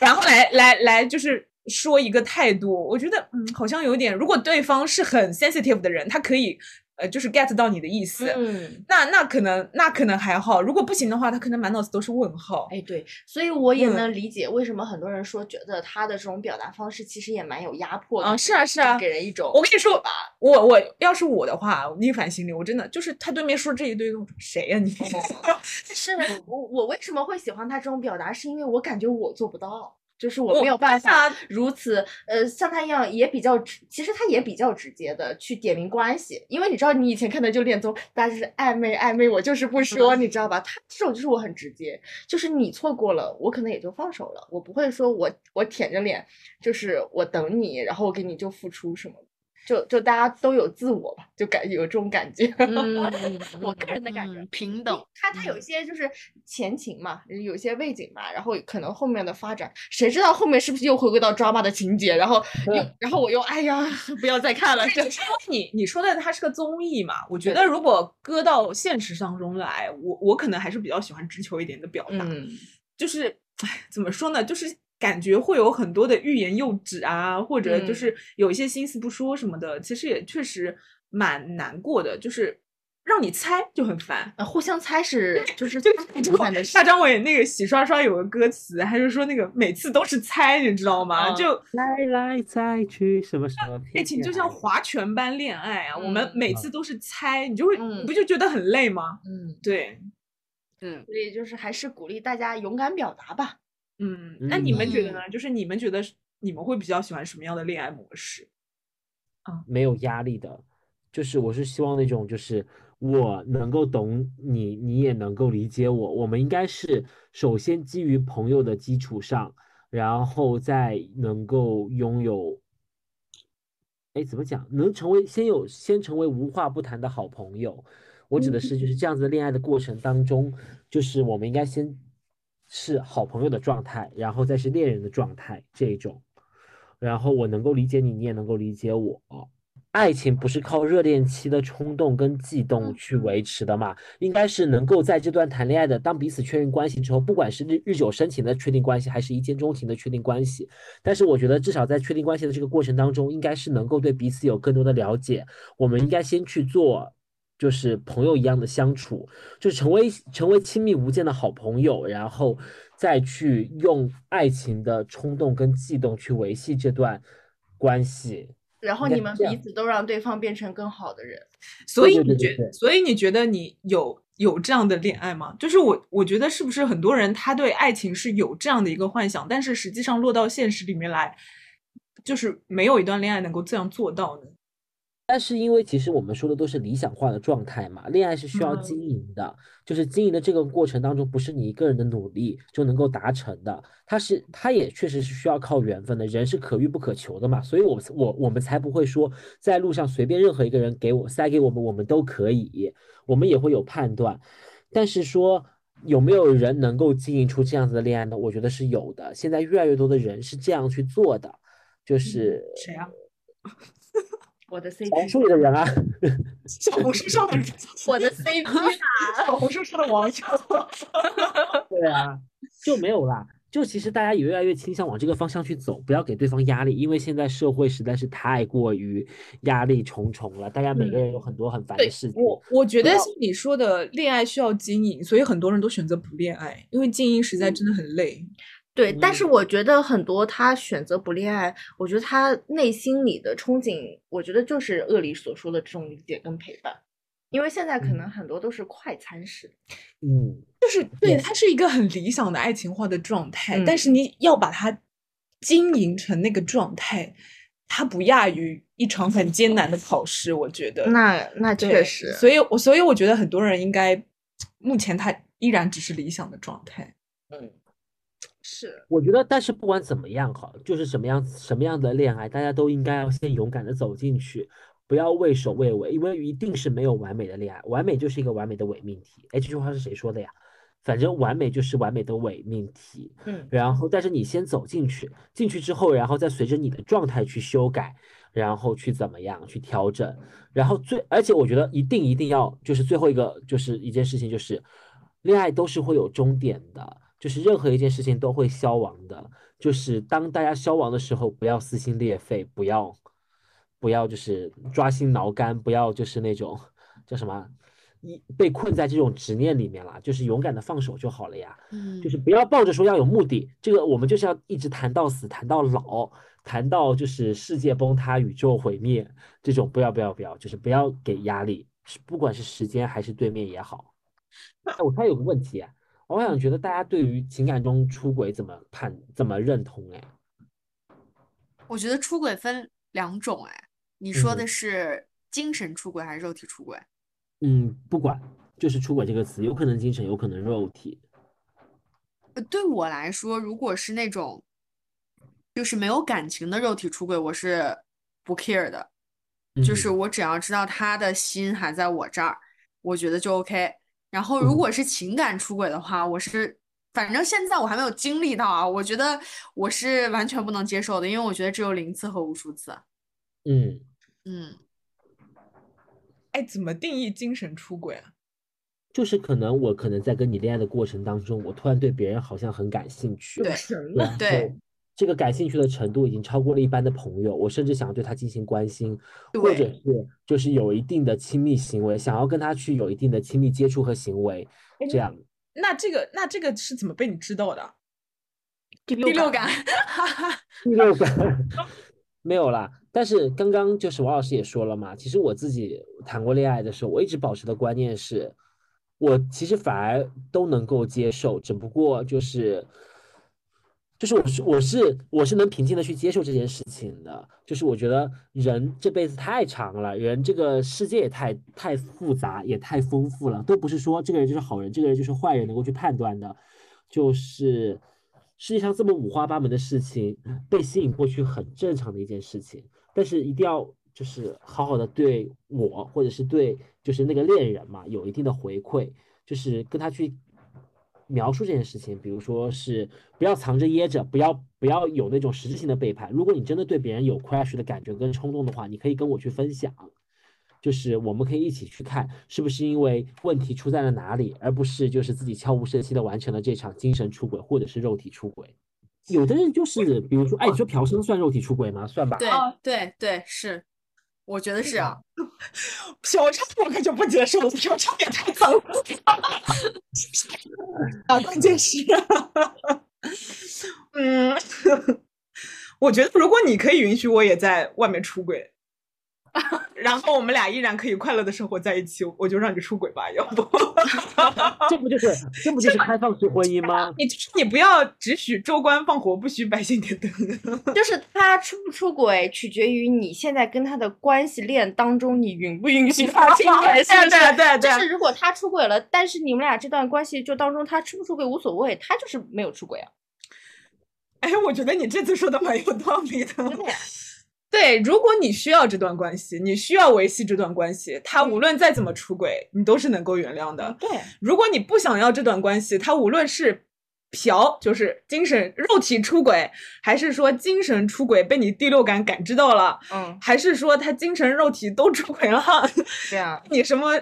然后来来来就是说一个态度。我觉得嗯，好像有点，如果对方是很 sensitive 的人，他可以呃就是 get 到你的意思，嗯，那那可能那可能还好。如果不行的话，他可能满脑子都是问号。哎对，所以我也嗯能理解为什么很多人说觉得他的这种表达方式其实也蛮有压迫的啊，的是啊是啊，给人一种我跟你说吧，我我要是我的话，逆反心理，我真的就是他对面说这一堆，谁呀、你？是我我为什么会喜欢他这种表达，是因为我感觉我做不到，就是我我没有办法啊如此呃像他一样也比较直，其实他也比较直接的去点明关系，因为你知道你以前看的就恋综，大家就是暧昧暧昧，我就是不说，你知道吧？他这种就是我很直接，就是你错过了，我可能也就放手了，我不会说我我舔着脸，就是我等你，然后我给你就付出什么的。就就大家都有自我吧，就感有这种感觉。嗯 我个人的感觉嗯平等。他他有一些就是前情嘛，有一些背景嘛，然后可能后面的发展，谁知道后面是不是又回归到 drama 的情节，然后又然后我又哎呀不要再看了，这是因为你 你说的它是个综艺嘛，我觉得如果搁到现实当中来，我我可能还是比较喜欢直球一点的表达，嗯就是哎怎么说呢，就是感觉会有很多的欲言又止啊，或者就嗯是有一些心思不说什么的，其实也确实蛮难过的，就是让你猜就很烦。呃互相猜是 就是就最麻烦的事大。张伟那个洗刷刷有个歌词，还是说那个每次都是猜，你知道吗？嗯就来来猜去什么什么，爱情就像划拳般恋爱啊，我们嗯每次都是猜，你就会不就觉得很累吗？嗯，对，嗯，所以就是还是鼓励大家勇敢表达吧。嗯，那你们觉得嗯呢？就是你们觉得是你们会比较喜欢什么样的恋爱模式？啊没有压力的，就是我是希望那种就是我能够懂你，你也能够理解我。我们应该是首先基于朋友的基础上，然后再能够拥有，哎，怎么讲？能成为先有先成为无话不谈的好朋友。我指的是就是这样子的恋爱的过程当中，就是我们应该先是好朋友的状态，然后再是恋人的状态这一种。然后我能够理解你，你也能够理解我。爱情不是靠热恋期的冲动跟悸动去维持的嘛，应该是能够在这段谈恋爱的，当彼此确认关系之后，不管是日日久生情的确定关系，还是一见钟情的确定关系，但是我觉得至少在确定关系的这个过程当中，应该是能够对彼此有更多的了解。我们应该先去做。就是朋友一样的相处，就成为成为亲密无间的好朋友，然后再去用爱情的冲动跟悸动去维系这段关系。然后你们彼此都让对方变成更好的人。所以对对你觉对对所以你觉得你有有这样的恋爱吗？就是我我觉得是不是很多人他对爱情是有这样的一个幻想，但是实际上落到现实里面来，就是没有一段恋爱能够这样做到呢？但是因为其实我们说的都是理想化的状态嘛，恋爱是需要经营的，就是经营的这个过程当中，不是你一个人的努力就能够达成的，它是它也确实是需要靠缘分的，人是可遇不可求的嘛，所以我我我们才不会说在路上随便任何一个人给我塞给我们，我们都可以，我们也会有判断，但是说。有没有人能够经营出这样子的恋爱呢？我觉得是有的。现在越来越多的人是这样去做的，就是谁啊？我的小红 CP，书里的人啊，小红书上的人，我的 CP 啊，小红书上的网友，对啊，就没有啦。就其实大家也越来越倾向往这个方向去走，不要给对方压力，因为现在社会实在是太过于压力重重了，大家每个人有很多很烦的事情。我我觉得像你说的，恋爱需要经营，所以很多人都选择不恋爱，因为经营实在真的很累。对，但是嗯。我觉得很多他选择不恋爱，我觉得他内心里的憧憬，我觉得就是恶里所说的这种理解跟陪伴，因为现在可能很多都是快餐式，嗯，就是对，对它。是一个很理想的爱情化的状态，嗯但是你要把它经营成那个状态，它不亚于一场很艰难的考试，我觉得。那那。确实，所以。我所以我觉得很多人应该，目前他依然只是理想的状态。是我觉得，但是不管怎么样哈，就是什么样什么样的恋爱，大家都应该要先勇敢的走进去，不要畏首畏尾，因为一定是没有完美的恋爱，完美就是一个完美的伪命题。哎，这句话是谁说的呀？反正完美就是完美的伪命题。嗯然后，但是你先走进去，进去之后，然后再随着你的状态去修改，然后去怎么样去调整，然后最，而且我觉得一定一定要，就是最后一个就是一件事情，就是恋爱都是会有终点的，就是任何一件事情都会消亡的，就是当大家消亡的时候，不要撕心裂肺，不要不要就是抓心挠肝，不要就是那种叫什么。一被困在这种执念里面了，就是勇敢的放手就好了呀。嗯就是不要抱着说要有目的，这个我们就是要一直谈到死，谈到老，谈到就是世界崩塌、宇宙毁灭这种，不要不要不要，就是不要给压力，是不管是时间还是对面也好。哎，我突然有个问题啊，我想觉得大家对于情感中出轨怎么判、怎么认同？哎，我觉得出轨分两种，哎，你说的嗯是精神出轨还是肉体出轨？嗯，不管，就是出轨这个词，有可能精神，有可能肉体。呃，对我来说，如果是那种就是没有感情的肉体出轨，我是不 care 的，就是嗯我只要知道他的心还在我这儿，我觉得就 OK。然后如嗯果是情感出轨的话，我是反正现在我还没有经历到啊，我觉得我是完全不能接受的，因为我觉得只有零次和无数次。嗯，嗯，哎，怎么定义精神出轨啊？就是可能我可能在跟你恋爱的过程当中，我突然对别人好像很感兴趣。对然后对这个感兴趣的程度已经超过了一般的朋友，我甚至想要对他进行关心，或者是就是有一定的亲密行为，想要跟他去有一定的亲密接触和行为，哎这样。那这个那这个是怎么被你知道的？第 第六感，第六感没有啦，但是刚刚就是王老师也说了嘛，其实我自己谈过恋爱的时候，我一直保持的观念是，我其实反而都能够接受，只不过就是，就是我是我是我是能平静的去接受这件事情的，就是我觉得人这辈子太长了，人这个世界也太太复杂，也太丰富了，都不是说这个人就是好人，这个人就是坏人能够去判断的，就是世界上这么五花八门的事情，被吸引过去很正常的一件事情，但是一定要就是好好的对我或者是对就是那个恋人嘛有一定的回馈，就是跟他去描述这件事情，比如说是不要藏着掖着，不要不要有那种实质性的背叛。如果你真的对别人有 crush 的感觉跟冲动的话，你可以跟我去分享。就是我们可以一起去看，是不是因为问题出在了哪里，而不是就是自己悄无声息的完成了这场精神出轨或者是肉体出轨。有的人就是，比如说，哎，你说嫖娼算肉体出轨吗？算吧。对对对，是，我觉得是啊。小娼我可就不接受了，小娼也太脏了。啊，关键是，嗯，我觉得如果你可以允许我也在外面出轨，然后我们俩依然可以快乐的生活在一起，我就让你出轨吧，要不？这不就是这不就是开放式婚姻吗？你 你不要只许州官放火，不许百姓点灯。就是他出不出轨，取决于你现在跟他的关系链当中，你允不允许？对啊对对就是如果他出轨了，但是你们俩这段关系就当中他出不出轨无所谓，他就是没有出轨啊。哎，我觉得你这次说的蛮有道理的。真的呀，对，如果你需要这段关系，你需要维系这段关系，他无论再怎么出轨，你都是能够原谅的。对，如果你不想要这段关系，他无论是嫖就是精神肉体出轨，还是说精神出轨被你第六感感知到了，嗯，还是说他精神肉体都出轨了？对啊，你什么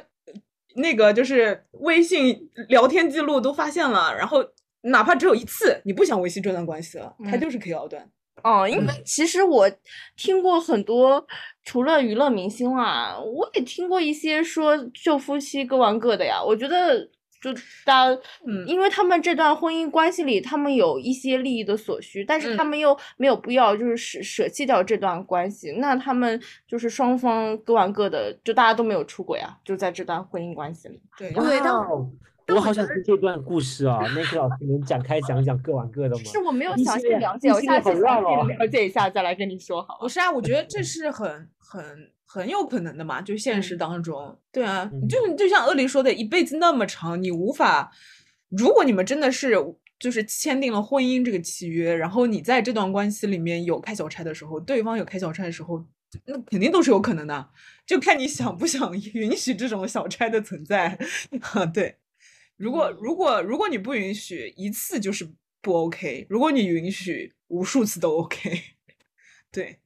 那个就是微信聊天记录都发现了，然后哪怕只有一次，你不想维系这段关系了，他嗯就是可以熬断。哦，因为其实我听过很多，除了娱乐明星啦，我也听过一些说就夫妻各玩各的呀。我觉得就大家，嗯。因为他们这段婚姻关系里，他们有一些利益的所需，但是他嗯们又没有必要就是舍舍弃掉这段关系，那他们就是双方各玩各的，就大家都没有出轨啊，就在这段婚姻关系里。对，对但哇哦我好想听这段故事啊！那个老师能展开讲讲各玩各的吗？是我没有详细了解，我下次详好乱哦细了解一下再来跟你说好了。不是啊，我觉得这是很很很有可能的嘛，就现实当中，对啊，嗯就就像鳄梨说的，一辈子那么长，你无法，如果你们真的是就是签订了婚姻这个契约，然后你在这段关系里面有开小差的时候，对方有开小差的时候，那肯定都是有可能的，就看你想不想 允许这种小差的存在，啊，对。如果如果如果你不允许一次就是不 OK，如果你允许无数次都 OK，对，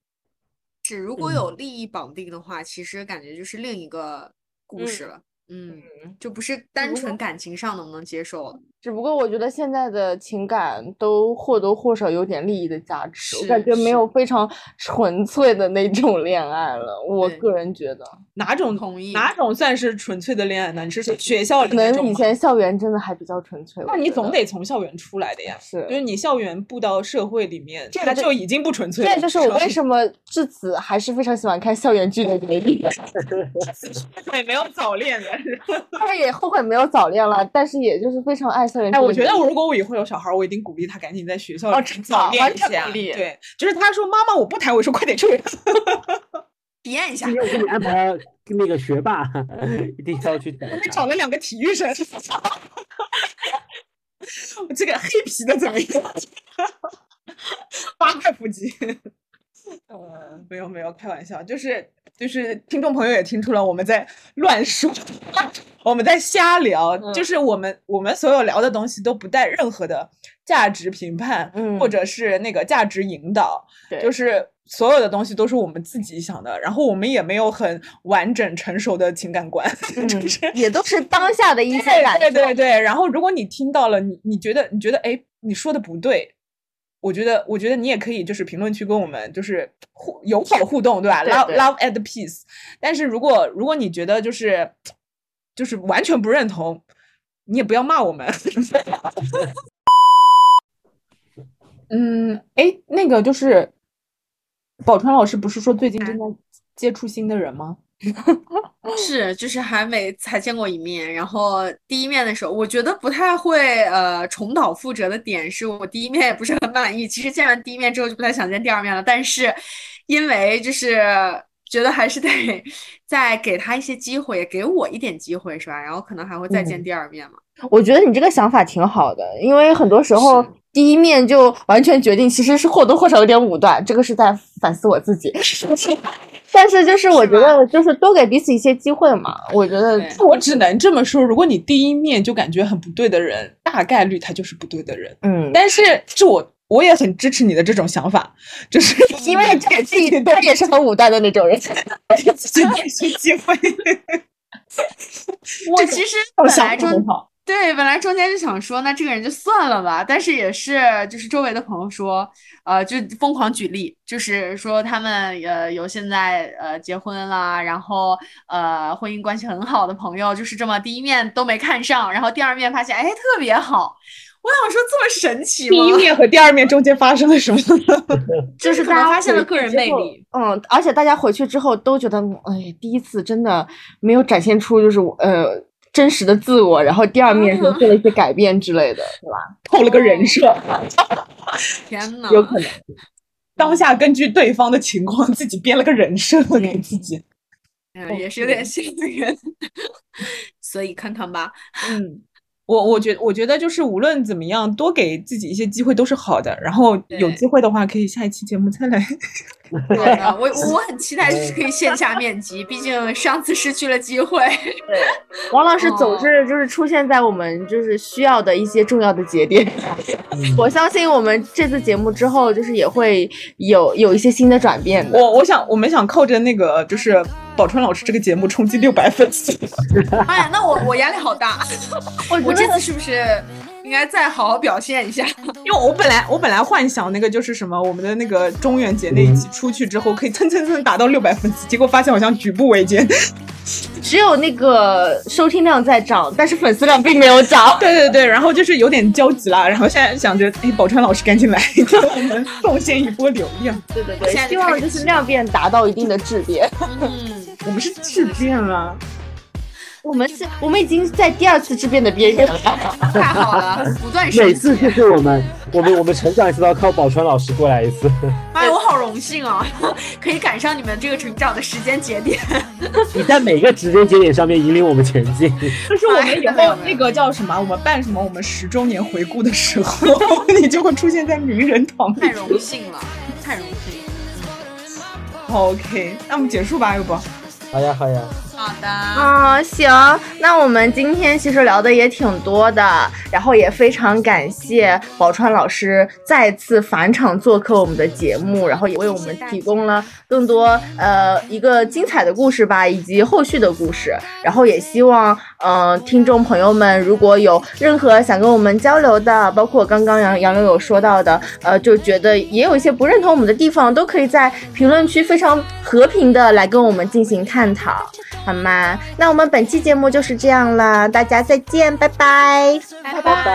是如果嗯有利益绑定的话，其实感觉就是另一个故事嗯了。嗯，嗯就不是单纯感情上能不能接受了。只不过我觉得现在的情感都或多或少有点利益的价值，我感觉没有非常纯粹的那种恋爱了。我个人觉得，哪种同意哪种算是纯粹的恋爱呢？你是说学校里可能以前校园真的还比较纯粹。那你总得从校园出来的呀。是就是你校园步到社会里面，这个就已经不纯粹了。这就是我为什么至此还是非常喜欢看校园剧的原因。对没有早恋的。但是也后悔没有早恋了，但是也就是非常爱校园哎，我觉得我如果我以后有小孩，我一定鼓励他赶紧在学校里哦早恋完一下。全鼓对，就是他说妈妈我不谈，我说快点去。体验一下今，天我给你安排了那个学霸 一定要去找我还。找了两个体育生。我这个黑皮的怎么样？八块腹肌。呃，没有没有，开玩笑，就是就是听众朋友也听出了我们在乱说，我们在瞎聊，就是我们我们所有聊的东西都不带任何的价值评判，嗯或者是那个价值引导，对。就是所有的东西都是我们自己想的，然后我们也没有很完整成熟的情感观，就是嗯也都是当下的一些感受。对对对，然后如果你听到了，你你觉得你觉得哎，你说的不对，我觉得我觉得你也可以就是评论区跟我们就是互友好互动，对吧？Love love at peace。但是如果如果你觉得就是就是完全不认同，你也不要骂我们。嗯，哎，那个就是宝川老师不是说最近正在接触新的人吗？是就是还没才见过一面，然后第一面的时候，我觉得不太会呃重蹈覆辙的点是我第一面也不是很满意。其实见完第一面之后就不太想见第二面了，但是因为就是觉得还是得再给他一些机会，也给我一点机会，是吧？然后可能还会再见嗯第二面嘛。我觉得你这个想法挺好的，因为很多时候是第一面就完全决定，其实是或多或少有点武断。这个是在反思我自己，但是就是我觉得就是多给彼此一些机会嘛。我觉得我只能这么说，如果你第一面就感觉很不对的人，大概率他就是不对的人。嗯，但是这我我也很支持你的这种想法，就是 因为给自己他也是很武断的那种人。给 自己一些机会。我其实本来就很好。对，本来中间就想说，那这个人就算了吧，但是也是就是周围的朋友说，呃，就疯狂举例，就是说他们呃有现在呃结婚啦，然后呃婚姻关系很好的朋友，就是这么第一面都没看上，然后第二面发现哎特别好，我想说这么神奇吗？第一面和第二面中间发生了什么？就是大家发现了个人魅力。嗯，而且大家回去之后都觉得，哎，第一次真的没有展现出就是我呃真实的自我，然后第二面就做了一些改变之类的，对吧？透了个人设，天呐，有可能。当下根据对方的情况自己编了个人设给自己。嗯，也是有点幸运，所以看看吧。嗯，我我觉我觉得就是无论怎么样，多给自己一些机会都是好的。然后有机会的话，可以下一期节目再来。对啊，我 我很期待就是可以线下面基，毕竟上次失去了机会。王老师总哦是就是出现在我们就是需要的一些重要的节点。我相信我们这次节目之后，就是也会有有一些新的转变的。我我想我们想靠着那个就是宝川老师这个节目冲击六百粉丝。哎呀，那我我压力好大，我我这次是不是应该再好好表现一下？因为我本来我本来幻想那个就是什么，我们的那个中元节那一期出去之后可以蹭蹭蹭达到六百粉丝，结果发现好像举步维艰。只有那个收听量在涨，但是粉丝量并没有涨。对对对，然后就是有点焦急啦，然后现在想着，哎，宝川老师赶紧来 给我们贡献一波流量。对对对，希望就是量变达到一定的质变。嗯，我们是质变了，我们是，我们已经在第二次质变的边缘了。太好了，不断每升级。每次就是我们我们我们成长一次都要靠宝川老师过来一次。哎，我好荣幸啊，可以赶上你们这个成长的时间节点。你在每个时间节点上面引领我们前进。就是我们以后那个叫什么，我们办什么我们十周年回顾的时候，你就会出现在名人堂太。荣幸了，太荣幸了。好 OK，那我们结束吧，要不？好呀好呀，好的，啊、行，那我们今天其实聊的也挺多的，然后也非常感谢宝川老师再次返场做客我们的节目，然后也为我们提供了更多呃一个精彩的故事吧，以及后续的故事。然后也希望嗯、呃听众朋友们如果有任何想跟我们交流的，包括刚刚杨杨柳有说到的，呃，就觉得也有一些不认同我们的地方，都可以在评论区非常和平的来跟我们进行探讨。好吗？那我们本期节目就是这样了，大家再见，拜拜。拜拜拜。